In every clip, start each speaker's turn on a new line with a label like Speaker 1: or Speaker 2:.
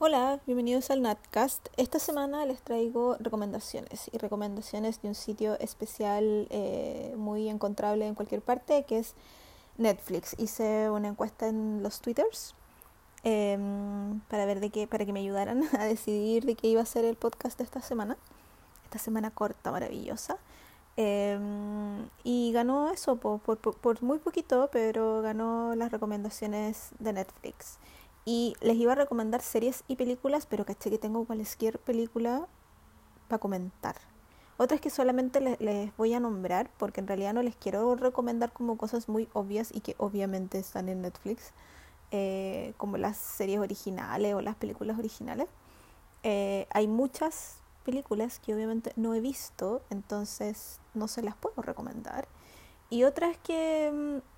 Speaker 1: Hola, bienvenidos al Natcast. Esta semana les traigo recomendaciones y recomendaciones de un sitio especial eh, muy encontrable en cualquier parte que es Netflix. Hice una encuesta en los twitters em, para ver de qué, para que me ayudaran a decidir de qué iba a ser el podcast de esta semana. Esta semana corta, maravillosa. Em, y ganó eso por, muy poquito, pero ganó las recomendaciones de Netflix. Y les iba a recomendar series y películas, pero caché que tengo cualquier película para comentar. Otras que solamente les, voy a nombrar, porque en realidad no les quiero recomendar como cosas muy obvias y que obviamente están en Netflix, eh, como las series originales o las películas originales. Eh, hay muchas películas que obviamente no he visto, entonces no se las puedo recomendar. Y otras que mm,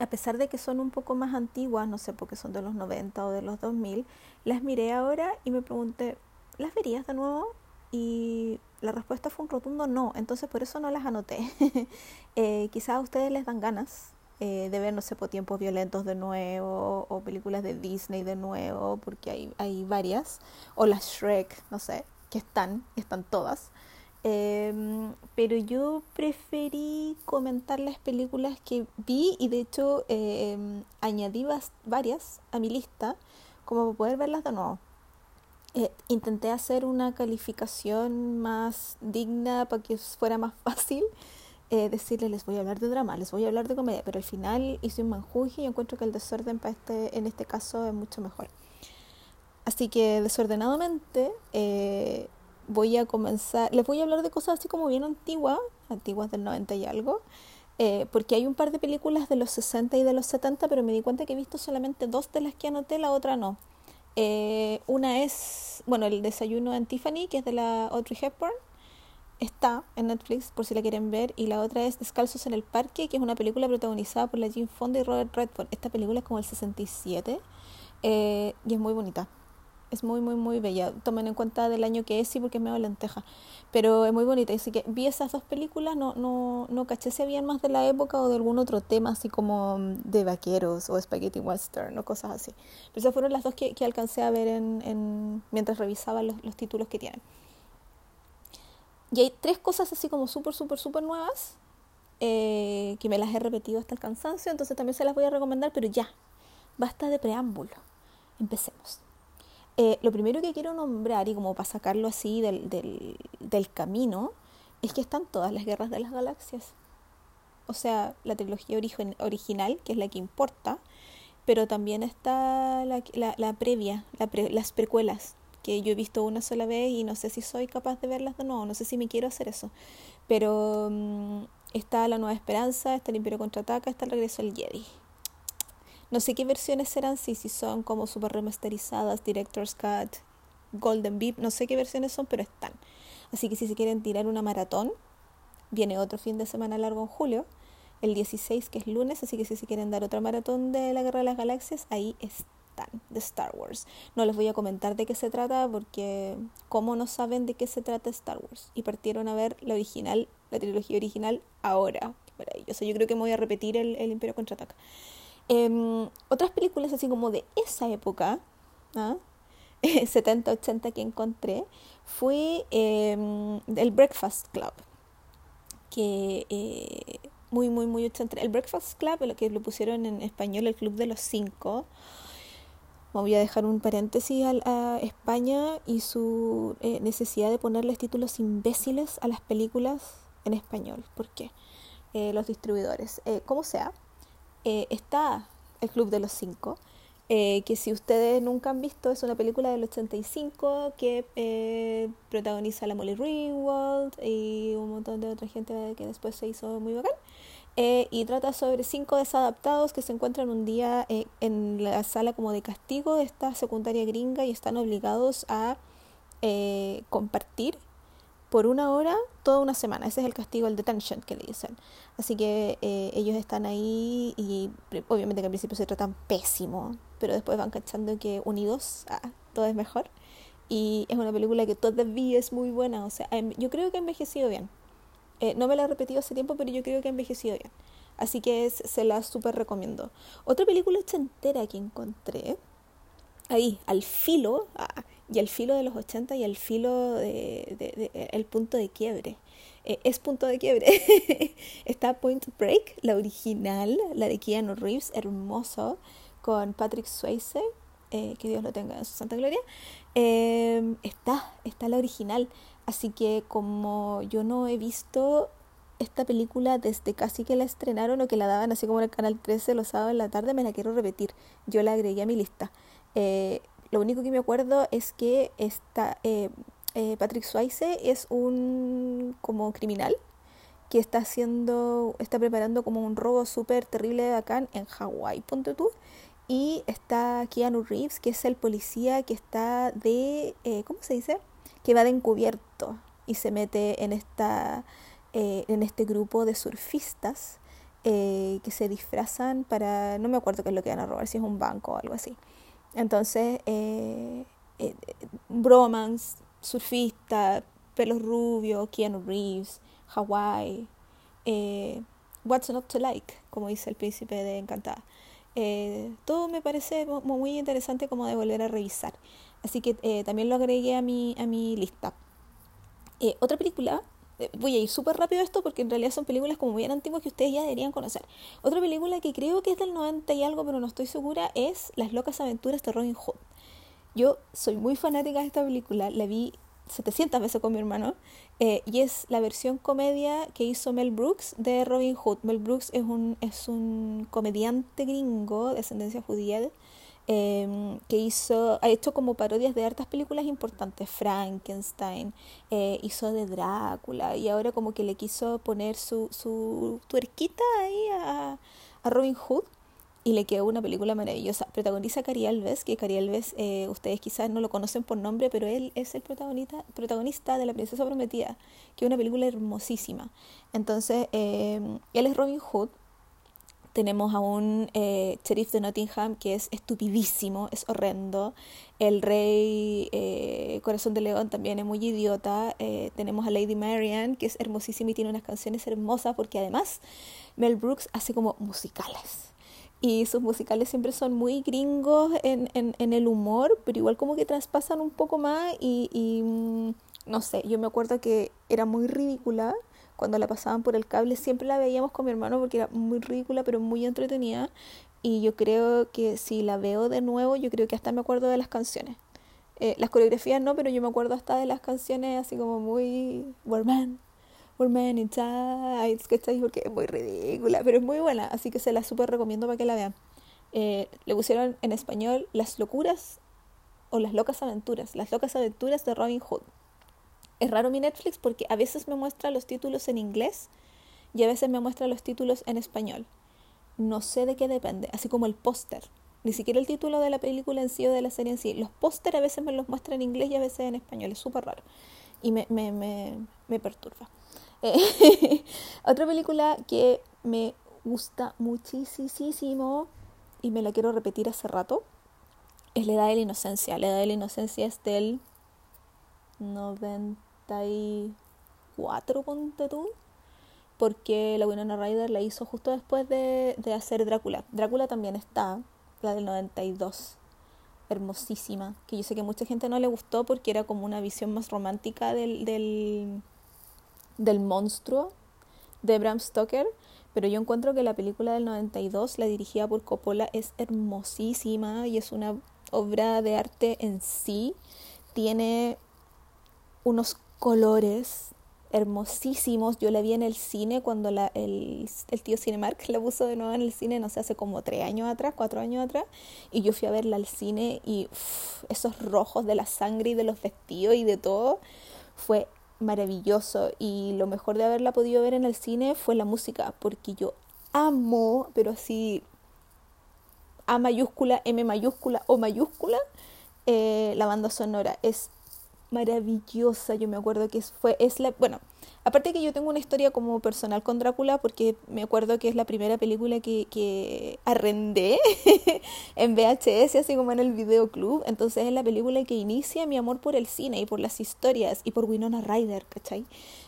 Speaker 1: a pesar de que son un poco más antiguas, no sé, porque son de los 90 o de los 2000, las miré ahora y me pregunté, ¿las verías de nuevo? Y la respuesta fue un rotundo no, entonces por eso no las anoté. eh, quizás a ustedes les dan ganas eh, de ver, no sé, por tiempos violentos de nuevo, o películas de Disney de nuevo, porque hay, hay varias, o las Shrek, no sé, que están, están todas. Em, pero yo preferí comentar las películas que vi y de hecho eh, añadí varias a mi lista como poder verlas de nuevo. Eh, intenté hacer una calificación más digna para que fuera más fácil eh, decirles les voy a hablar de drama, les voy a hablar de comedia, pero al final hice un manjuje y encuentro que el desorden para este, en este caso es mucho mejor. Así que desordenadamente eh, voy a comenzar, les voy a hablar de cosas así como bien antiguas, antiguas del 90 y algo, eh, porque hay un par de películas de los 60 y de los 70, pero me di cuenta que he visto solamente dos de las que anoté, la otra no. Eh, una es, bueno, El desayuno en Tiffany, que es de la Audrey Hepburn, está en Netflix por si la quieren ver, y la otra es Descalzos en el Parque, que es una película protagonizada por la Jane Fonda y Robert Redford. Esta película es como el 67 eh, y es muy bonita es muy, muy, muy bella. Tomen en cuenta del año que es, sí, porque es medio lenteja. Pero es muy bonita. Así que vi esas dos películas, no, no, no caché si habían más de la época o de algún otro tema, así como mm, de vaqueros o spaghetti western o cosas así. Pero esas fueron las dos que, que alcancé a ver en, en, mientras revisaba los, los títulos que tienen. Y hay tres cosas así como súper, súper, súper nuevas, eh, que me las he repetido hasta el cansancio, entonces también se las voy a recomendar, pero ya, basta de preámbulo. Empecemos. Eh, lo primero que quiero nombrar, y como para sacarlo así del, del, del camino, es que están todas las guerras de las galaxias. O sea, la trilogía original, que es la que importa, pero también está la, la, previa, la las precuelas, que yo he visto una sola vez y no sé si soy capaz de verlas de nuevo, no sé si me quiero hacer eso. Pero um, está La Nueva Esperanza, está El Imperio Contraataca, está El Regreso al Jedi. No sé qué versiones serán, si, si son como super remasterizadas, Director's Cut, Golden Beep, no sé qué versiones son, pero están. Así que si se quieren tirar una maratón, viene otro fin de semana largo en julio, el 16 que es lunes, así que si se quieren dar otra maratón de la Guerra de las Galaxias, ahí están, de Star Wars. No les voy a comentar de qué se trata porque como no saben de qué se trata Star Wars y partieron a ver la original, la trilogía original ahora. Maravilloso. Yo creo que me voy a repetir el, el Imperio Contraataca. Em, otras películas así como de esa época, 70-80 que encontré, fue em, el Breakfast Club, que eh, muy, muy, muy 80. El Breakfast Club, lo que lo pusieron en español, el Club de los Cinco. Voy a dejar un paréntesis a, España y su eh, necesidad de ponerles títulos imbéciles a las películas en español. ¿Por qué? Eh, los distribuidores. como sea, eh, está El Club de los Cinco, eh, que si ustedes nunca han visto, es una película del 85 que eh, protagoniza la Molly Ringwald y un montón de otra gente que después se hizo muy bacán. y trata sobre cinco desadaptados que se encuentran un día en la sala como de castigo de esta secundaria gringa y están obligados a compartir por una hora toda una semana. Ese es el castigo, el detention que le dicen. Así que eh, ellos están ahí y obviamente que al principio se tratan pésimo, pero después van cachando que unidos ah, todo es mejor. Y es una película que todavía es muy buena. O sea, em, yo creo que ha envejecido bien. Eh, no me la he repetido hace tiempo, pero yo creo que ha envejecido bien. Así que se la súper recomiendo. Otra película entera que encontré ahí, al filo, ah, y al filo de los 80 y al filo de, el punto de quiebre. Eh, es punto de quiebre. Está Point Break, la original, la de Keanu Reeves, hermoso, con Patrick Swayze, eh, que Dios lo tenga en su santa gloria. Em, está, está la original. Así que como yo no he visto esta película desde casi que la estrenaron o que la daban así como en el canal 13 los sábados en la tarde, me la quiero repetir. Yo la agregué a mi lista. Eh, lo único que me acuerdo es que esta, eh, eh, Patrick Swayze es un como criminal que está haciendo, está preparando como un robo súper terrible de bacán en Hawái, ponte tú. Y está Keanu Reeves, que es el policía que está de, eh, ¿cómo se dice? Que va de encubierto y se mete en, esta, en este grupo de surfistas que se disfrazan para, no me acuerdo qué es lo que van a robar, si es un banco o algo así. Entonces, eh, eh, bromance, surfista, pelos rubios, Keanu Reeves, Hawaii, eh, What's Not to Like, como dice el príncipe de Encantada. Eh, todo me parece muy interesante como de volver a revisar. Así que también lo agregué a mi, a mi lista. otra película eh, voy a ir súper rápido esto porque en realidad son películas como bien antiguas que ustedes ya deberían conocer. Otra película que creo que es del 90 y algo, pero no estoy segura, es Las locas aventuras de Robin Hood. Yo soy muy fanática de esta película, la vi 700 veces con mi hermano, eh, y es la versión comedia que hizo Mel Brooks de Robin Hood. Mel Brooks es un, es un comediante gringo de ascendencia judía Em, que hizo, ha hecho como parodias de hartas películas importantes, Frankenstein, eh, hizo de Drácula y ahora como que le quiso poner su, su tuerquita ahí a, a Robin Hood y le quedó una película maravillosa. Protagoniza Cari Alves, que Cari Alves eh, ustedes quizás no lo conocen por nombre, pero él es el protagonista, protagonista de La Princesa Prometida, que es una película hermosísima. Entonces, em, él es Robin Hood tenemos a un eh, sheriff de Nottingham que es estupidísimo, es horrendo. El rey eh, Corazón de León también es muy idiota. Eh, tenemos a Lady Marian que es hermosísima y tiene unas canciones hermosas porque además Mel Brooks hace como musicales. Y sus musicales siempre son muy gringos en, en, el humor, pero igual como que traspasan un poco más y, y mm, no sé, yo me acuerdo que era muy ridícula cuando la pasaban por el cable, siempre la veíamos con mi hermano porque era muy ridícula, pero muy entretenida. Y yo creo que si la veo de nuevo, yo creo que hasta me acuerdo de las canciones. Eh, las coreografías no, pero yo me acuerdo hasta de las canciones así como muy... We're man, we're man in tights, ¿cachai? Porque es muy ridícula, pero es muy buena, así que se la súper recomiendo para que la vean. Eh, le pusieron en español Las locuras o Las locas aventuras, Las locas aventuras de Robin Hood es raro mi Netflix porque a veces me muestra los títulos en inglés y a veces me muestra los títulos en español. No sé de qué depende, así como el póster. Ni siquiera el título de la película en sí o de la serie en sí. Los póster a veces me los muestra en inglés y a veces en español. Es súper raro. Y me, perturba. Otra película que me gusta muchísimo y me la quiero repetir hace rato es La Edad de la Inocencia. La Edad de la Inocencia es del 90 cuatro ponte tú, porque la Winona Ryder la hizo justo después de, de hacer Drácula. Drácula también está, la del 92, hermosísima, que yo sé que mucha gente no le gustó porque era como una visión más romántica del, del, del monstruo de Bram Stoker, pero yo encuentro que la película del 92, la dirigida por Coppola, es hermosísima y es una obra de arte en sí. Tiene unos colores hermosísimos. Yo la vi en el cine cuando el, el, tío Cinemark la puso de nuevo en el cine, no sé, hace como tres años atrás, cuatro años atrás. Y yo fui a verla al cine y esos rojos de la sangre y de los vestidos y de todo fue maravilloso. Y lo mejor de haberla podido ver en el cine fue la música, porque yo amo, pero así A mayúscula, M mayúscula o mayúscula, eh, la banda sonora. Es maravillosa. Yo me acuerdo que fue, es la, bueno, aparte que yo tengo una historia como personal con Drácula, porque me acuerdo que es la primera película que, que arrendé en VHS, así como en el videoclub. Entonces es la película que inicia mi amor por el cine y por las historias y por Winona Ryder, ¿cachai?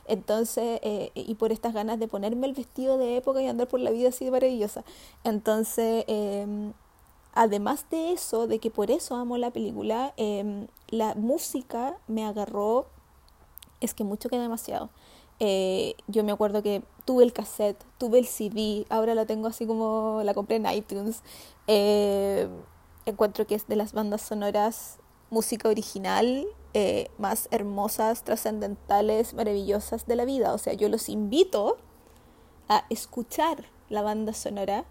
Speaker 1: Entonces, eh, y por estas ganas de ponerme el vestido de época y andar por la vida así de maravillosa. Entonces, eh, además de eso, de que por eso amo la película, em, la música me agarró, es que mucho que demasiado. Eh, yo me acuerdo que tuve el cassette, tuve el CD, ahora la tengo así como la compré en iTunes. Eh, encuentro que es de las bandas sonoras música original eh, más hermosas, trascendentales, maravillosas de la vida. O sea, yo los invito a escuchar la banda sonora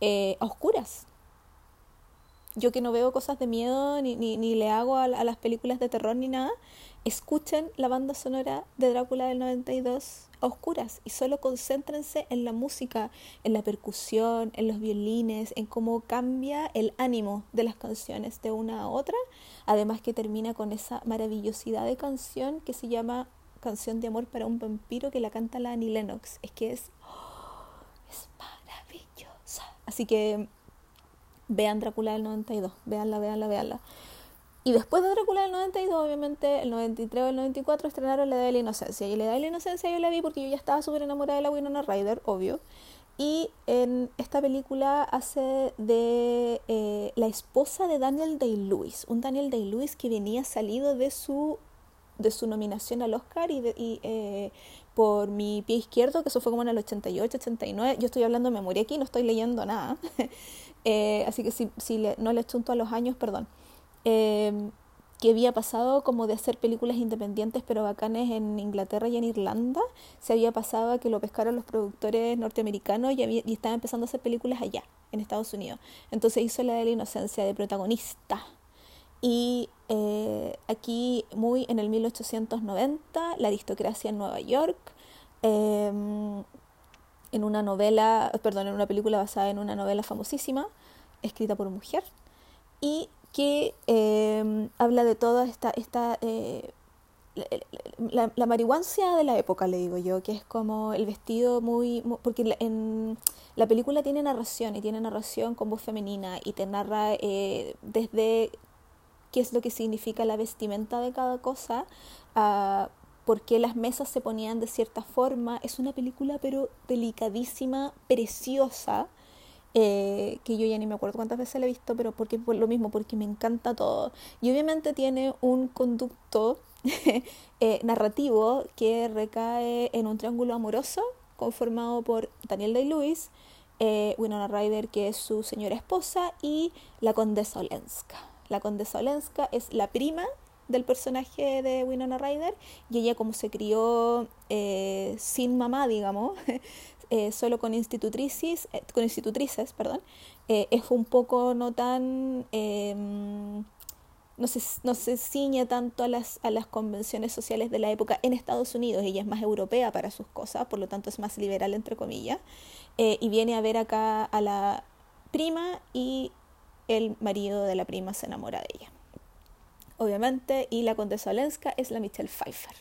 Speaker 1: a oscuras yo que no veo cosas de miedo ni, ni, ni le hago a, las películas de terror ni nada, escuchen la banda sonora de Drácula del 92 a oscuras y solo concéntrense en la música, en la percusión, en los violines, en cómo cambia el ánimo de las canciones de una a otra, además que termina con esa maravillosidad de canción que se llama Canción de Amor para un Vampiro que la canta la Annie Lennox. Es que es, es maravillosa. Así que vean Drácula del 92, veanla, veanla, veanla. Y después de Drácula del 92, obviamente, el 93 o el 94 estrenaron La Edad de la Inocencia. Y La Edad de la Inocencia yo la vi porque yo ya estaba súper enamorada de la Winona Ryder, obvio. Y en esta película hace de eh, la esposa de Daniel Day-Lewis. Un Daniel Day-Lewis que venía salido de su, de su nominación al Oscar y, y eh, por mi pie izquierdo, que eso fue como en el 88, 89. Yo estoy hablando de memoria aquí, no estoy leyendo nada. Eh, así que si, si no le chunto a los años, perdón. Eh, que había pasado como de hacer películas independientes pero bacanes en Inglaterra y en Irlanda, se había pasado a que lo pescaron los productores norteamericanos y, y estaba empezando a hacer películas allá, en Estados Unidos. Entonces hizo la de la inocencia de protagonista. Y eh, aquí, muy en el 1890, la aristocracia en Nueva York, en una novela, perdón, en una película basada en una novela famosísima, escrita por mujer, y que eh, habla de toda esta, esta eh, la, la, marihuancia de la época, le digo yo, que es como el vestido muy... porque en la película tiene narración y tiene narración con voz femenina y te narra eh, desde qué es lo que significa la vestimenta de cada cosa, a por qué las mesas se ponían de cierta forma. Es una película pero delicadísima, preciosa, eh, que yo ya ni me acuerdo cuántas veces la he visto, pero porque por lo mismo, porque me encanta todo. Y obviamente tiene un conducto eh, narrativo que recae en un triángulo amoroso conformado por Daniel Day-Lewis, eh, Winona Ryder, que es su señora esposa, y la condesa Olenska. La condesa Olenska es la prima del personaje de Winona Ryder y ella como se crió eh, sin mamá, digamos, eh, solo con institutrices, eh, con institutrices, perdón, es un poco no tan em, no se, no se ciñe tanto a las, a las convenciones sociales de la época en Estados Unidos. Ella es más europea para sus cosas, por lo tanto es más liberal, entre comillas. y viene a ver acá a la prima y el marido de la prima se enamora de ella obviamente, y la condesa Olenska es la Michelle Pfeiffer.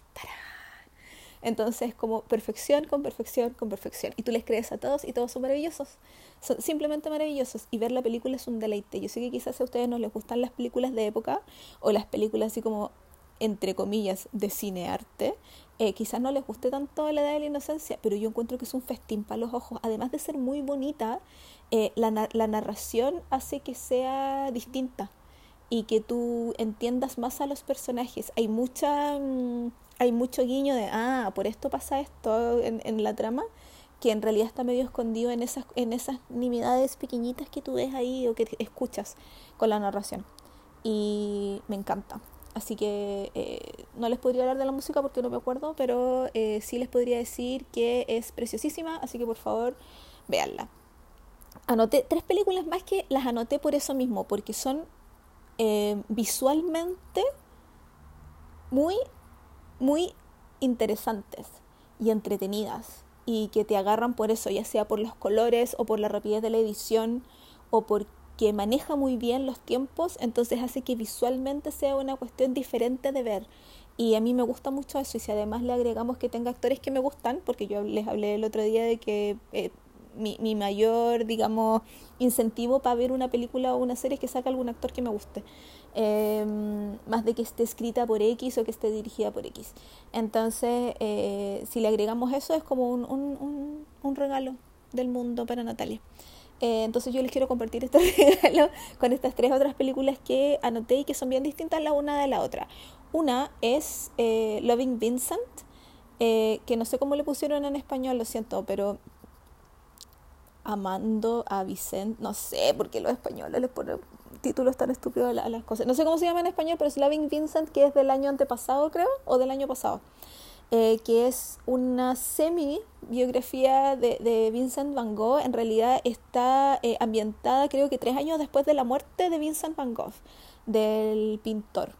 Speaker 1: Entonces, como perfección con perfección con perfección. Y tú les crees a todos y todos son maravillosos. Son simplemente maravillosos. Y ver la película es un deleite. Yo sé que quizás a ustedes no les gustan las películas de época o las películas así como, entre comillas, de cinearte. Eh, quizás no les guste tanto la edad de la inocencia, pero yo encuentro que es un festín para los ojos. Además de ser muy bonita, eh, la narración hace que sea distinta y que tú entiendas más a los personajes. Hay mucha mm, hay mucho guiño de ah, por esto pasa esto en, la trama, que en realidad está medio escondido en esas, en esas nimiedades pequeñitas que tú ves ahí o que escuchas con la narración. Y me encanta. Así que eh, no les podría hablar de la música porque no me acuerdo, pero eh, sí les podría decir que es preciosísima, así que por favor, véanla. Anoté tres películas más que las anoté por eso mismo, porque son eh, visualmente muy, muy interesantes y entretenidas y que te agarran por eso, ya sea por los colores o por la rapidez de la edición o porque maneja muy bien los tiempos, entonces hace que visualmente sea una cuestión diferente de ver. Y a mí me gusta mucho eso y si además le agregamos que tenga actores que me gustan, porque yo les hablé el otro día de que eh, mi, mayor, digamos, incentivo para ver una película o una serie es que saque algún actor que me guste. Em, más de que esté escrita por X o que esté dirigida por X. Entonces, eh, si le agregamos eso, es como un, regalo del mundo para Natalia. Eh, entonces yo les quiero compartir este regalo con estas tres otras películas que anoté y que son bien distintas la una de la otra. Una es eh, Loving Vincent, eh, que no sé cómo le pusieron en español, lo siento, pero Amando a Vicent, no sé por qué los españoles les ponen títulos tan estúpidos a las cosas. No sé cómo se llama en español, pero es Loving Vincent, que es del año antepasado, creo, o del año pasado. Eh, que es una semi-biografía de, Vincent Van Gogh. En realidad está eh, ambientada, creo que tres años después de la muerte de Vincent Van Gogh, del pintor.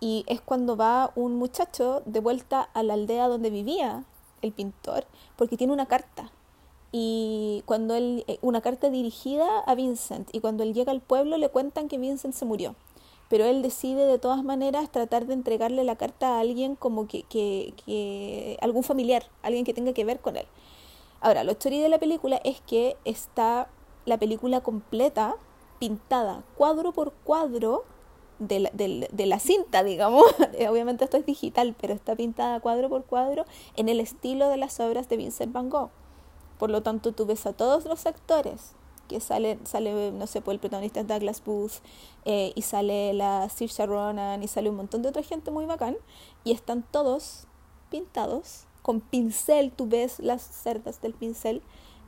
Speaker 1: Y es cuando va un muchacho de vuelta a la aldea donde vivía el pintor, porque tiene una carta. Y cuando él, eh, una carta dirigida a Vincent, y cuando él llega al pueblo le cuentan que Vincent se murió pero él decide de todas maneras tratar de entregarle la carta a alguien como que, que, algún familiar, alguien que tenga que ver con él. Ahora, lo historia de la película es que está la película completa pintada cuadro por cuadro de la, de la, cinta, digamos. Obviamente esto es digital, pero está pintada cuadro por cuadro en el estilo de las obras de Vincent Van Gogh. Por lo tanto, tú ves a todos los actores que sale, sale no sé, pues el protagonista Douglas Booth, eh, y sale la Saoirse Ronan, y sale un montón de otra gente muy bacán, y están todos pintados, con pincel, tú ves las cerdas del pincel,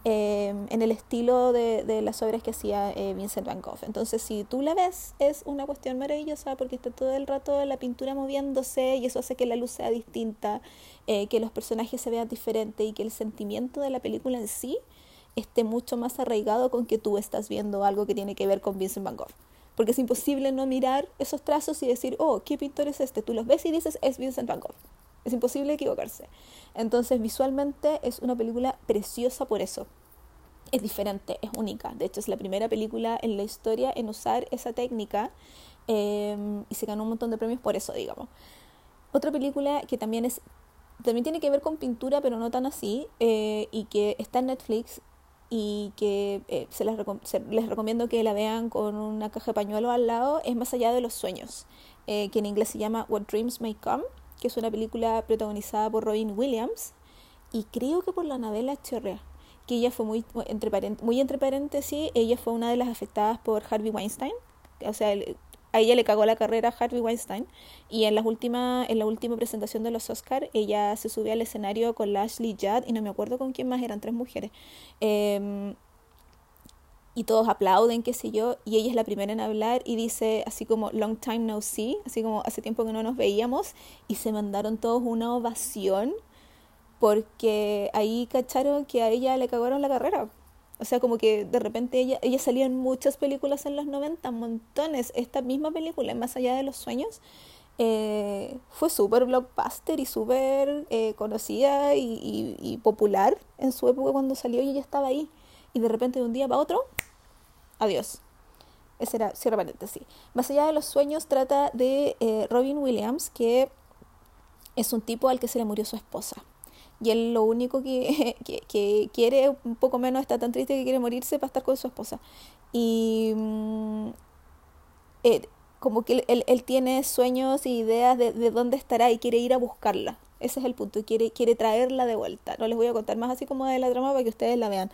Speaker 1: eh, en el estilo de, de, las obras que hacía eh, Vincent Van Gogh. Entonces, si tú la ves, es una cuestión maravillosa porque está todo el rato la pintura moviéndose y eso hace que la luz sea distinta, que los personajes se vean diferentes y que el sentimiento de la película en sí esté mucho más arraigado con que tú estás viendo algo que tiene que ver con Vincent Van Gogh. Porque es imposible no mirar esos trazos y decir, oh, ¿qué pintor es este? Tú los ves y dices, es Vincent Van Gogh. Es imposible equivocarse. Entonces, visualmente es una película preciosa por eso. Es diferente, es única. De hecho, es la primera película en la historia en usar esa técnica em, y se ganó un montón de premios por eso, digamos. Otra película que también es también tiene que ver con pintura, pero no tan así, eh, y que está en Netflix y que eh, se, les recomiendo que la vean con una caja de pañuelo al lado, es Más allá de los sueños, eh, que en inglés se llama What Dreams May Come, que es una película protagonizada por Robin Williams y creo que por la novela Chorrea, que ella fue muy entre, muy entre paréntesis, ella fue una de las afectadas por Harvey Weinstein, o sea, a ella le cagó la carrera a Harvey Weinstein y en, en la última presentación de los Oscar ella se subió al escenario con Ashley Judd y no me acuerdo con quién más, eran tres mujeres. Em, y todos aplauden, qué sé yo, y ella es la primera en hablar y dice así como long time no see, así como hace tiempo que no nos veíamos, y se mandaron todos una ovación porque ahí cacharon que a ella le cagaron la carrera. O sea, como que de repente ella, ella salía en muchas películas en los 90, montones. Esta misma película, Más allá de los sueños, eh, fue súper blockbuster y súper eh, conocida y, popular en su época cuando salió y ella estaba ahí. Y de repente de un día para otro, adiós. Ese era, cierra paréntesis. Más allá de los sueños trata de eh, Robin Williams, que es un tipo al que se le murió su esposa y él lo único que, que, quiere, un poco menos, está tan triste que quiere morirse para estar con su esposa. Y mm, eh, como que él, él, tiene sueños y ideas de, de, dónde estará y quiere ir a buscarla. Ese es el punto, y quiere, quiere traerla de vuelta. No les voy a contar más así como de la trama para que ustedes la vean.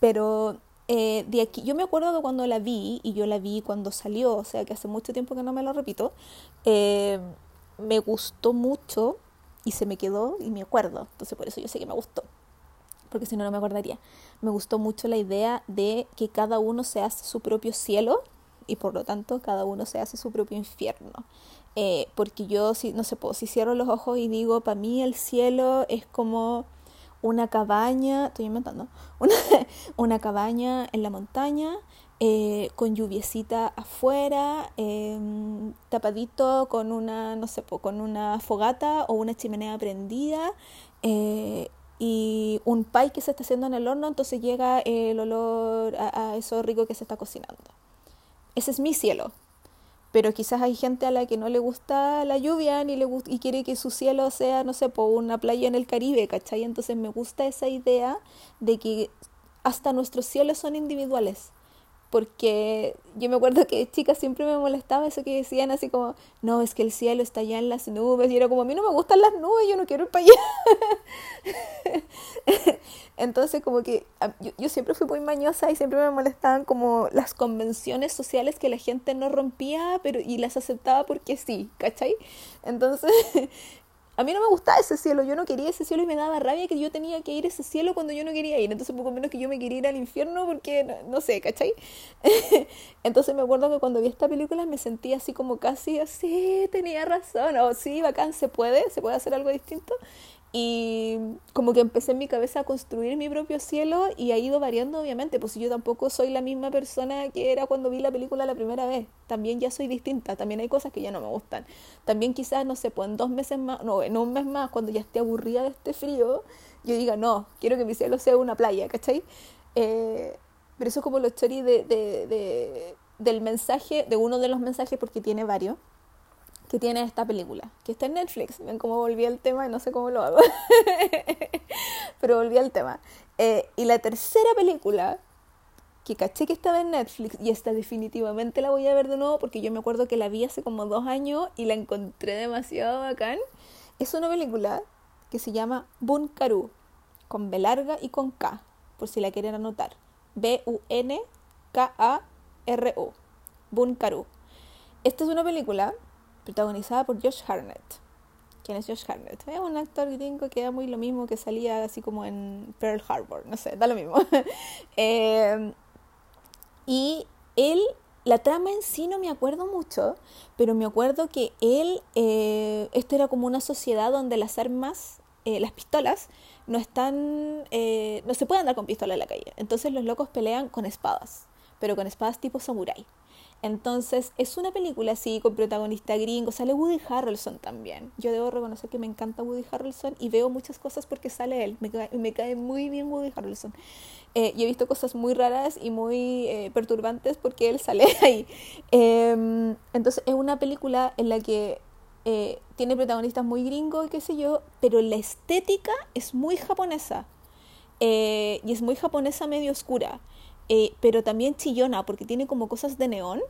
Speaker 1: Pero eh, de aquí, yo me acuerdo que cuando la vi, y yo la vi cuando salió, o sea que hace mucho tiempo que no me lo repito, eh, me gustó mucho y se me quedó y me acuerdo. Entonces por eso yo sé que me gustó, porque si no, no me acordaría. Me gustó mucho la idea de que cada uno se hace su propio cielo y por lo tanto cada uno se hace su propio infierno. Eh, porque yo, si, no sé, si cierro los ojos y digo, para mí el cielo es como una cabaña, estoy inventando, una, una cabaña en la montaña eh, con lluviecita afuera, em, tapadito con una, no sé, con una fogata o una chimenea prendida eh, y un pie que se está haciendo en el horno, entonces llega el olor a, eso rico que se está cocinando. Ese es mi cielo. Pero quizás hay gente a la que no le gusta la lluvia ni le y quiere que su cielo sea, no sé, por una playa en el Caribe, ¿cachai? Entonces me gusta esa idea de que hasta nuestros cielos son individuales porque yo me acuerdo que chica siempre me molestaba eso que decían así como, no, es que el cielo está allá en las nubes, y era como, a mí no me gustan las nubes, yo no quiero ir para allá. Entonces como que yo, yo, siempre fui muy mañosa y siempre me molestaban como las convenciones sociales que la gente no rompía pero y las aceptaba porque sí, ¿cachai? Entonces a mí no me gustaba ese cielo, yo no quería ese cielo y me daba rabia que yo tenía que ir a ese cielo cuando yo no quería ir. Entonces, poco menos que yo me quería ir al infierno porque, no, sé, ¿cachai? Entonces me acuerdo que cuando vi esta película me sentí así como casi, así, tenía razón, o sí, bacán, se puede, se puede hacer algo distinto. Y como que empecé en mi cabeza a construir mi propio cielo y ha ido variando obviamente, pues yo tampoco soy la misma persona que era cuando vi la película la primera vez, también ya soy distinta, también hay cosas que ya no me gustan. También quizás, no sé, pues en dos meses más, no, en un mes más, cuando ya esté aburrida de este frío, yo diga, no, quiero que mi cielo sea una playa, ¿cachai? Eh, pero eso es como los stories de, de, de, del mensaje, de uno de los mensajes, porque tiene varios que tiene esta película, que está en Netflix. Ven cómo volví al tema y no sé cómo lo hago. Pero volví al tema. Eh, y la tercera película, que caché que estaba en Netflix, y esta definitivamente la voy a ver de nuevo porque yo me acuerdo que la vi hace como dos años y la encontré demasiado bacán, es una película que se llama Bunkaru, con B larga y con K, por si la quieren anotar. B-U-N-K-A-R-U. Bunkaru. Esta es una película protagonizada por Josh Harnett. ¿Quién es Josh Harnett? Es un actor gringo que era muy lo mismo que salía así como en Pearl Harbor, no sé, da lo mismo. Eh, y él, la trama en sí no me acuerdo mucho, pero me acuerdo que él, eh, esto era como una sociedad donde las armas, eh, las pistolas, no están, no se pueden andar con pistola en la calle. Entonces los locos pelean con espadas, pero con espadas tipo samurai. Entonces, es una película así, con protagonista gringo. Sale Woody Harrelson también. Yo debo reconocer que me encanta Woody Harrelson y veo muchas cosas porque sale él. Me cae, me cae muy bien Woody Harrelson. Eh, y he visto cosas muy raras y muy eh, perturbantes porque él sale ahí. Em, entonces, es una película en la que eh, tiene protagonistas muy gringos, qué sé yo, pero la estética es muy japonesa. y es muy japonesa medio oscura. Eh, pero también chillona porque tiene como cosas de neón.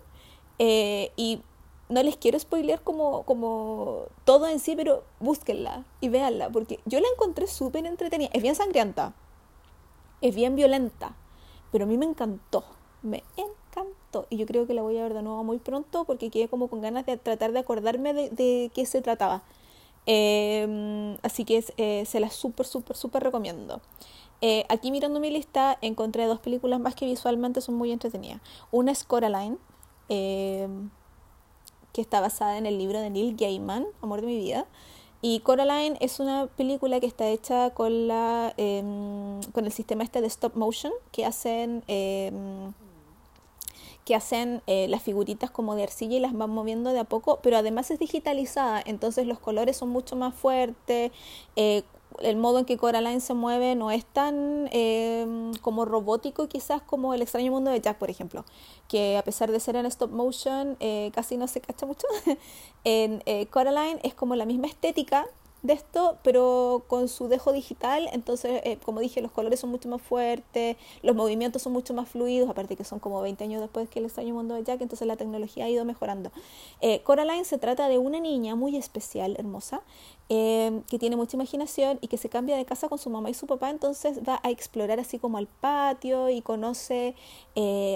Speaker 1: Eh, y no les quiero spoilear como, como todo en sí, pero búsquenla y véanla, porque yo la encontré súper entretenida. Es bien sangrienta, es bien violenta, pero a mí me encantó, me encantó. Y yo creo que la voy a ver de nuevo muy pronto porque quedé como con ganas de tratar de acordarme de, de qué se trataba. Eh, así que se la súper, súper, súper recomiendo. Eh, aquí mirando mi lista encontré dos películas más que visualmente son muy entretenidas. Una es Coraline, eh, que está basada en el libro de Neil Gaiman, Amor de mi vida. Y Coraline es una película que está hecha con, la, em, con el sistema este de stop motion que hacen em, que hacen eh, las figuritas como de arcilla y las van moviendo de a poco, pero además es digitalizada, entonces los colores son mucho más fuertes, el modo en que Coraline se mueve no es tan eh, como robótico quizás como el extraño mundo de Jack, por ejemplo, que a pesar de ser en stop motion eh, casi no se cacha mucho. en eh, Coraline es como la misma estética, de esto, pero con su dejo digital, entonces, eh, como dije, los colores son mucho más fuertes, los movimientos son mucho más fluidos, aparte que son como 20 años después que el extraño mundo de Jack, entonces la tecnología ha ido mejorando. Eh, Coraline se trata de una niña muy especial, hermosa, eh, que tiene mucha imaginación y que se cambia de casa con su mamá y su papá, entonces va a explorar así como al patio y conoce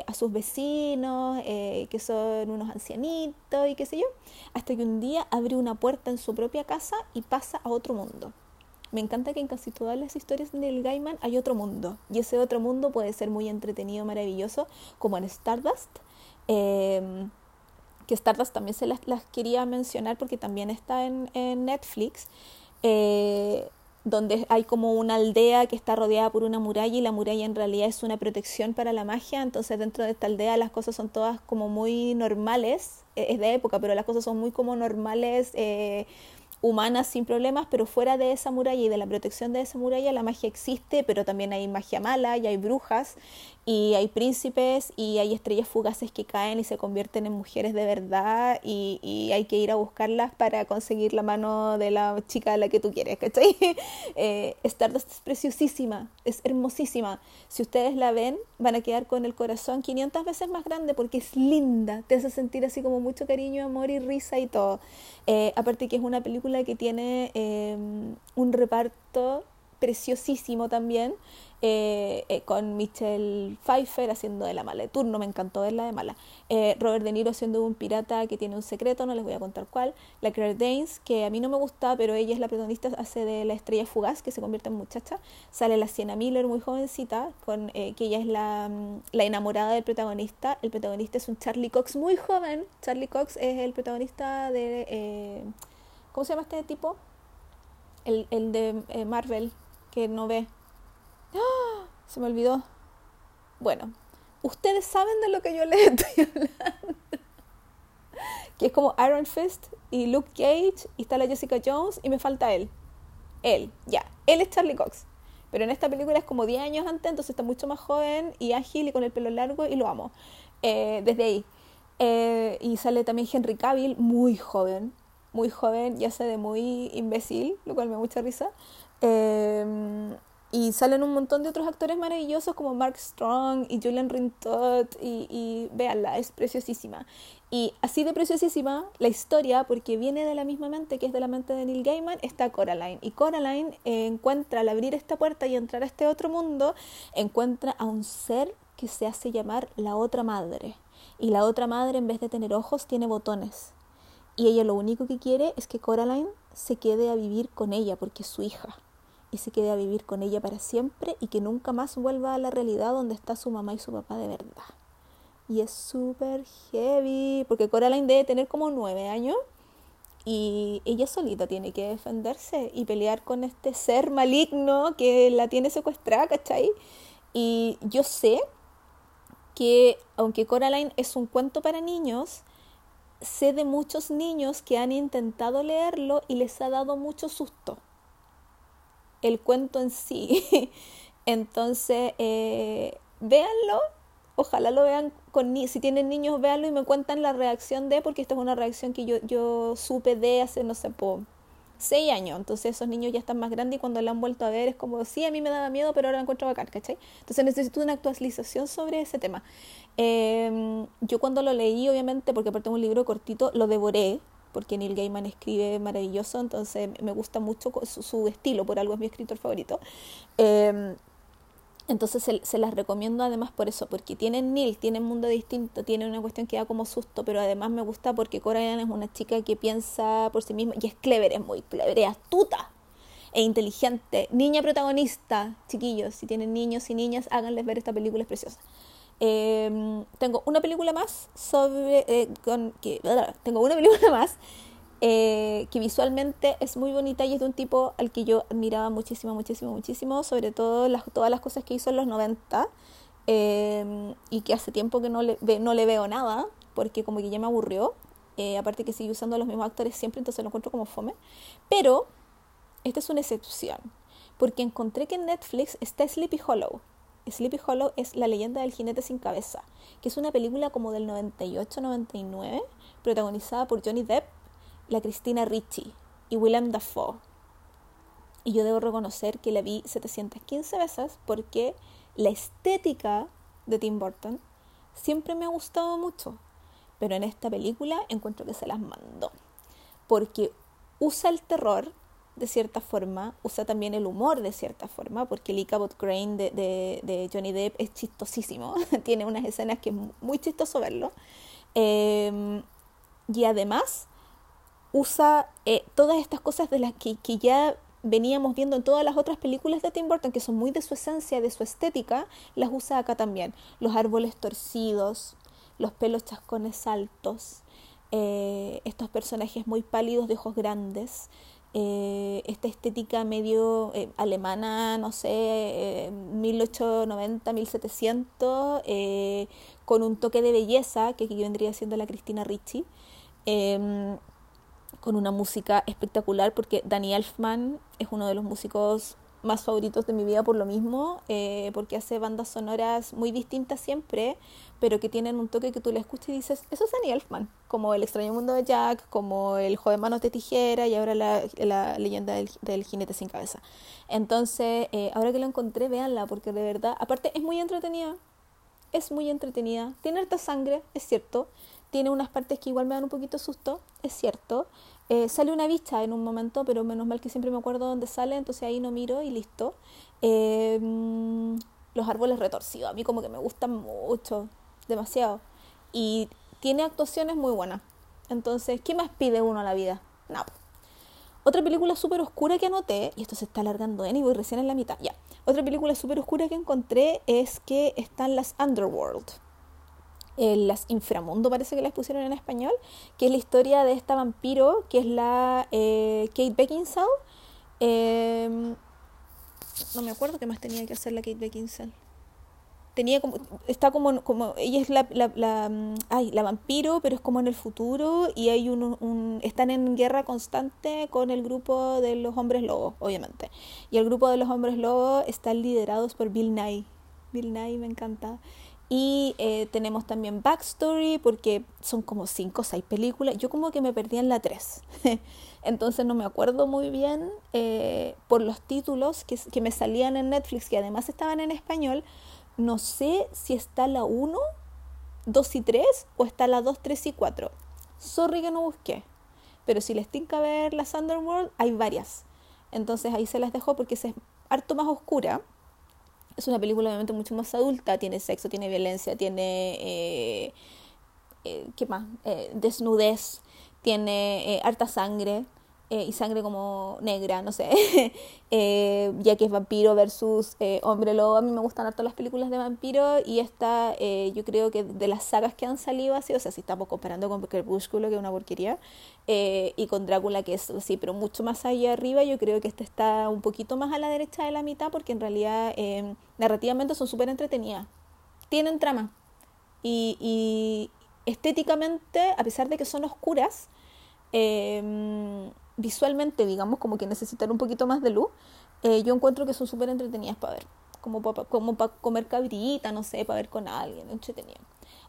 Speaker 1: a sus vecinos, que son unos ancianitos y qué sé yo, hasta que un día abre una puerta en su propia casa y pasa a otro mundo. Me encanta que en casi todas las historias del Gaiman hay otro mundo. Y ese otro mundo puede ser muy entretenido, maravilloso, como en Stardust. Que Stardust también se las, quería mencionar porque también está en, Netflix. Eh, donde hay como una aldea que está rodeada por una muralla y la muralla en realidad es una protección para la magia, entonces dentro de esta aldea las cosas son todas como muy normales, e, es de época, pero las cosas son muy como normales, eh, humanas sin problemas, pero fuera de esa muralla y de la protección de esa muralla la magia existe, pero también hay magia mala y hay brujas y hay príncipes y hay estrellas fugaces que caen y se convierten en mujeres de verdad y, hay que ir a buscarlas para conseguir la mano de la chica a la que tú quieres, ¿cachai? eh, Stardust es preciosísima, es hermosísima. Si ustedes la ven, van a quedar con el corazón 500 veces más grande porque es linda, te hace sentir así como mucho cariño, amor y risa y todo. Eh, aparte que es una película que tiene eh, un reparto preciosísimo también. Eh, eh, con Michelle Pfeiffer haciendo de la mala de turno, me encantó verla de mala. Eh, Robert De Niro siendo un pirata que tiene un secreto, no les voy a contar cuál. La Claire Danes, que a mí no me gusta, pero ella es la protagonista, hace de la estrella fugaz, que se convierte en muchacha. Sale la Sienna Miller, muy jovencita, con, que ella es la, mm, la enamorada del protagonista. El protagonista es un Charlie Cox muy joven. Charlie Cox es el protagonista de... ¿Cómo se llama este tipo? El, el de Marvel, que no ve. Se me olvidó. Bueno, ustedes saben de lo que yo les estoy hablando. que es como Iron Fist y Luke Cage y está la Jessica Jones y me falta él. Él, ya. Él es Charlie Cox. Pero en esta película es como 10 años antes, entonces está mucho más joven y ágil y con el pelo largo y lo amo. Eh, desde ahí. Eh, y sale también Henry Cavill, muy joven. Muy joven, ya sé de muy imbécil, lo cual me da mucha risa. Eh, y salen un montón de otros actores maravillosos como Mark Strong y Julian Rintot y, y véanla, es preciosísima. Y así de preciosísima la historia, porque viene de la misma mente que es de la mente de Neil Gaiman, está Coraline. Y Coraline encuentra al abrir esta puerta y entrar a este otro mundo, encuentra a un ser que se hace llamar la otra madre. Y la otra madre en vez de tener ojos tiene botones. Y ella lo único que quiere es que Coraline se quede a vivir con ella porque es su hija y se quede a vivir con ella para siempre y que nunca más vuelva a la realidad donde está su mamá y su papá de verdad. Y es súper heavy, porque Coraline debe tener como nueve años y ella solita tiene que defenderse y pelear con este ser maligno que la tiene secuestrada, ¿cachai? Y yo sé que aunque Coraline es un cuento para niños, sé de muchos niños que han intentado leerlo y les ha dado mucho susto el cuento en sí. Entonces, eh, véanlo, ojalá lo vean con si tienen niños, véanlo y me cuentan la reacción de, porque esta es una reacción que yo, yo supe de hace, no sé, por seis años. Entonces esos niños ya están más grandes y cuando la han vuelto a ver es como, sí, a mí me daba miedo, pero ahora la encuentro bacán, ¿cachai? Entonces necesito una actualización sobre ese tema. Em, yo cuando lo leí, obviamente, porque aparte de un libro cortito, lo devoré, porque Neil Gaiman escribe maravilloso, entonces me gusta mucho su, estilo, por algo es mi escritor favorito. Em, entonces se, las recomiendo además por eso, porque tienen Neil, tienen mundo distinto, tienen una cuestión que da como susto, pero además me gusta porque Coraline es una chica que piensa por sí misma y es clever, es muy clever, es astuta e inteligente. Niña protagonista, chiquillos, si tienen niños y niñas, háganles ver esta película, es preciosa. Em, tengo una película más sobre. Eh, que, tengo una película más eh, que visualmente es muy bonita y es de un tipo al que yo admiraba muchísimo, muchísimo, muchísimo, sobre todo las, todas las cosas que hizo en los 90 em, y que hace tiempo que no le, no le veo nada porque como que ya me aburrió. Eh, aparte que sigue usando los mismos actores siempre, entonces lo encuentro como fome. Pero esta es una excepción, porque encontré que en Netflix está Sleepy Hollow, Sleepy Hollow es La leyenda del jinete sin cabeza, que es una película como del 98-99, protagonizada por Johnny Depp, la Cristina Ricci y Willem Dafoe. Y yo debo reconocer que la vi 715 veces porque la estética de Tim Burton siempre me ha gustado mucho, pero en esta película encuentro que se las mandó, porque usa el terror de cierta forma, usa también el humor de cierta forma, porque el Ichabod Crane de, de, Johnny Depp es chistosísimo, tiene unas escenas que es muy chistoso verlo. Em, y además usa eh, todas estas cosas de las que, que, ya veníamos viendo en todas las otras películas de Tim Burton, que son muy de su esencia, de su estética, las usa acá también. Los árboles torcidos, los pelos chascones altos, eh, estos personajes muy pálidos de ojos grandes, eh, esta estética medio eh, alemana, no sé, 1890, eh, 1700, con un toque de belleza, que aquí vendría siendo la Cristina Ricci, em, con una música espectacular, porque Danny Elfman es uno de los músicos más favoritos de mi vida por lo mismo, eh, porque hace bandas sonoras muy distintas siempre, pero que tienen un toque que tú le escuchas y dices, eso es Danny Elfman, como El extraño mundo de Jack, como El joven manos de tijera y ahora la, la leyenda del, jinete sin cabeza. Entonces, eh, ahora que lo encontré, véanla, porque de verdad, aparte es muy entretenida, es muy entretenida, tiene harta sangre, es cierto, tiene unas partes que igual me dan un poquito susto, es cierto. Eh, sale una vista en un momento, pero menos mal que siempre me acuerdo dónde sale, entonces ahí no miro y listo. Eh, los árboles retorcidos, a mí como que me gustan mucho, demasiado. Y tiene actuaciones muy buenas. Entonces, ¿qué más pide uno a la vida? No. Otra película súper oscura que anoté, y esto se está alargando, ¿eh? y voy recién en la mitad, ya. Otra película súper oscura que encontré es que están las Underworld. Las Inframundo parece que las pusieron en español, que es la historia de esta vampiro, que es la eh, Kate Beckinsale. Em, no me acuerdo qué más tenía que hacer la Kate Beckinsale. Tenía como está como como ella es la, mm, la vampiro pero es como en el futuro y hay un, un, están en guerra constante con el grupo de los hombres lobos obviamente. Y el grupo de los hombres lobos están liderados por Bill Nye. Bill Nye me encanta y eh, tenemos también Backstory, porque son como cinco o seis películas. Yo como que me perdí en la tres. Entonces no me acuerdo muy bien eh, por los títulos que, que, me salían en Netflix, que además estaban en español. No sé si está la 1, 2 y 3 o está la 2, 3 y 4. Sorry que no busqué. Pero si les tinca ver las Underworld, hay varias. Entonces ahí se las dejo porque es harto más oscura es una película obviamente mucho más adulta, tiene sexo, tiene violencia, tiene... Eh, eh, ¿Qué más? Eh, desnudez, tiene harta sangre. Eh, y sangre como negra, no sé, eh, ya que es vampiro versus eh, hombre lobo. A mí me gustan harto las películas de vampiro y esta, yo creo que de las sagas que han salido así, o sea, si estamos comparando con Crepúsculo, que es una porquería, y con Drácula, que es así, pero mucho más allá arriba, yo creo que esta está un poquito más a la derecha de la mitad, porque en realidad narrativamente son súper entretenidas. Tienen trama. Y, estéticamente, a pesar de que son oscuras, visualmente, digamos, como que necesitan un poquito más de luz, eh, yo encuentro que son súper entretenidas para ver. Como para como comer cabrita, no sé, para ver con alguien, entretenido.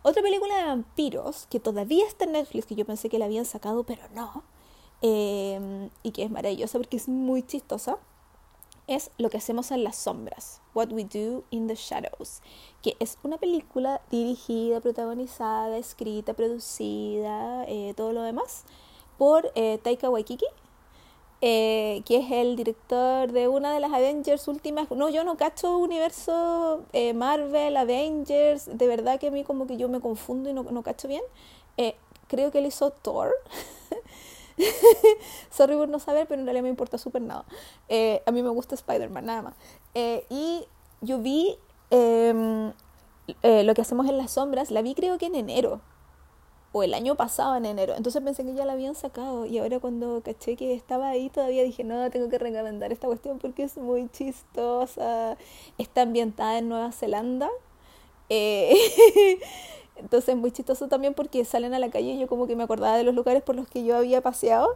Speaker 1: Otra película de vampiros que todavía está en Netflix, que yo pensé que la habían sacado, pero no, em, y que es maravillosa porque es muy chistosa, es Lo que hacemos en las sombras, What We Do in the Shadows, que es una película dirigida, protagonizada, escrita, producida, eh, todo lo demás por eh, Taika Waikiki, eh, que es el director de una de las Avengers últimas. No, yo no cacho universo eh, Marvel, Avengers, de verdad que a mí como que yo me confundo y no, no cacho bien. creo que él hizo Thor. Sorry por no saber, pero en realidad me importa súper nada. a mí me gusta Spider-Man, nada más. y yo vi em, lo que hacemos en las sombras, la vi creo que en enero o el año pasado en enero. Entonces pensé que ya la habían sacado y ahora cuando caché que estaba ahí todavía dije, no, tengo que recomendar esta cuestión porque es muy chistosa. Está ambientada en Nueva Zelanda. Eh, entonces muy chistoso también porque salen a la calle y yo como que me acordaba de los lugares por los que yo había paseado.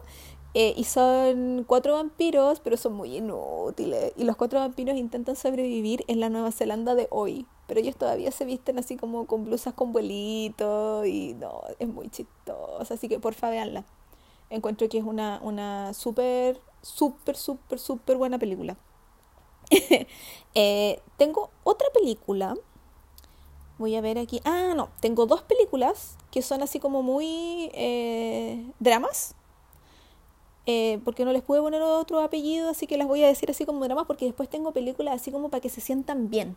Speaker 1: Eh, y son cuatro vampiros, pero son muy inútiles. Y los cuatro vampiros intentan sobrevivir en la Nueva Zelanda de hoy pero ellos todavía se visten así como con blusas con vuelitos y no, es muy chistosa, así que porfa veanla. Encuentro que es una, una súper, súper, súper, súper buena película. Eh, tengo otra película. Voy a ver aquí. Ah, no. Tengo dos películas que son así como muy eh, dramas. Eh, porque no les pude poner otro apellido, así que las voy a decir así como dramas porque después tengo películas así como para que se sientan bien.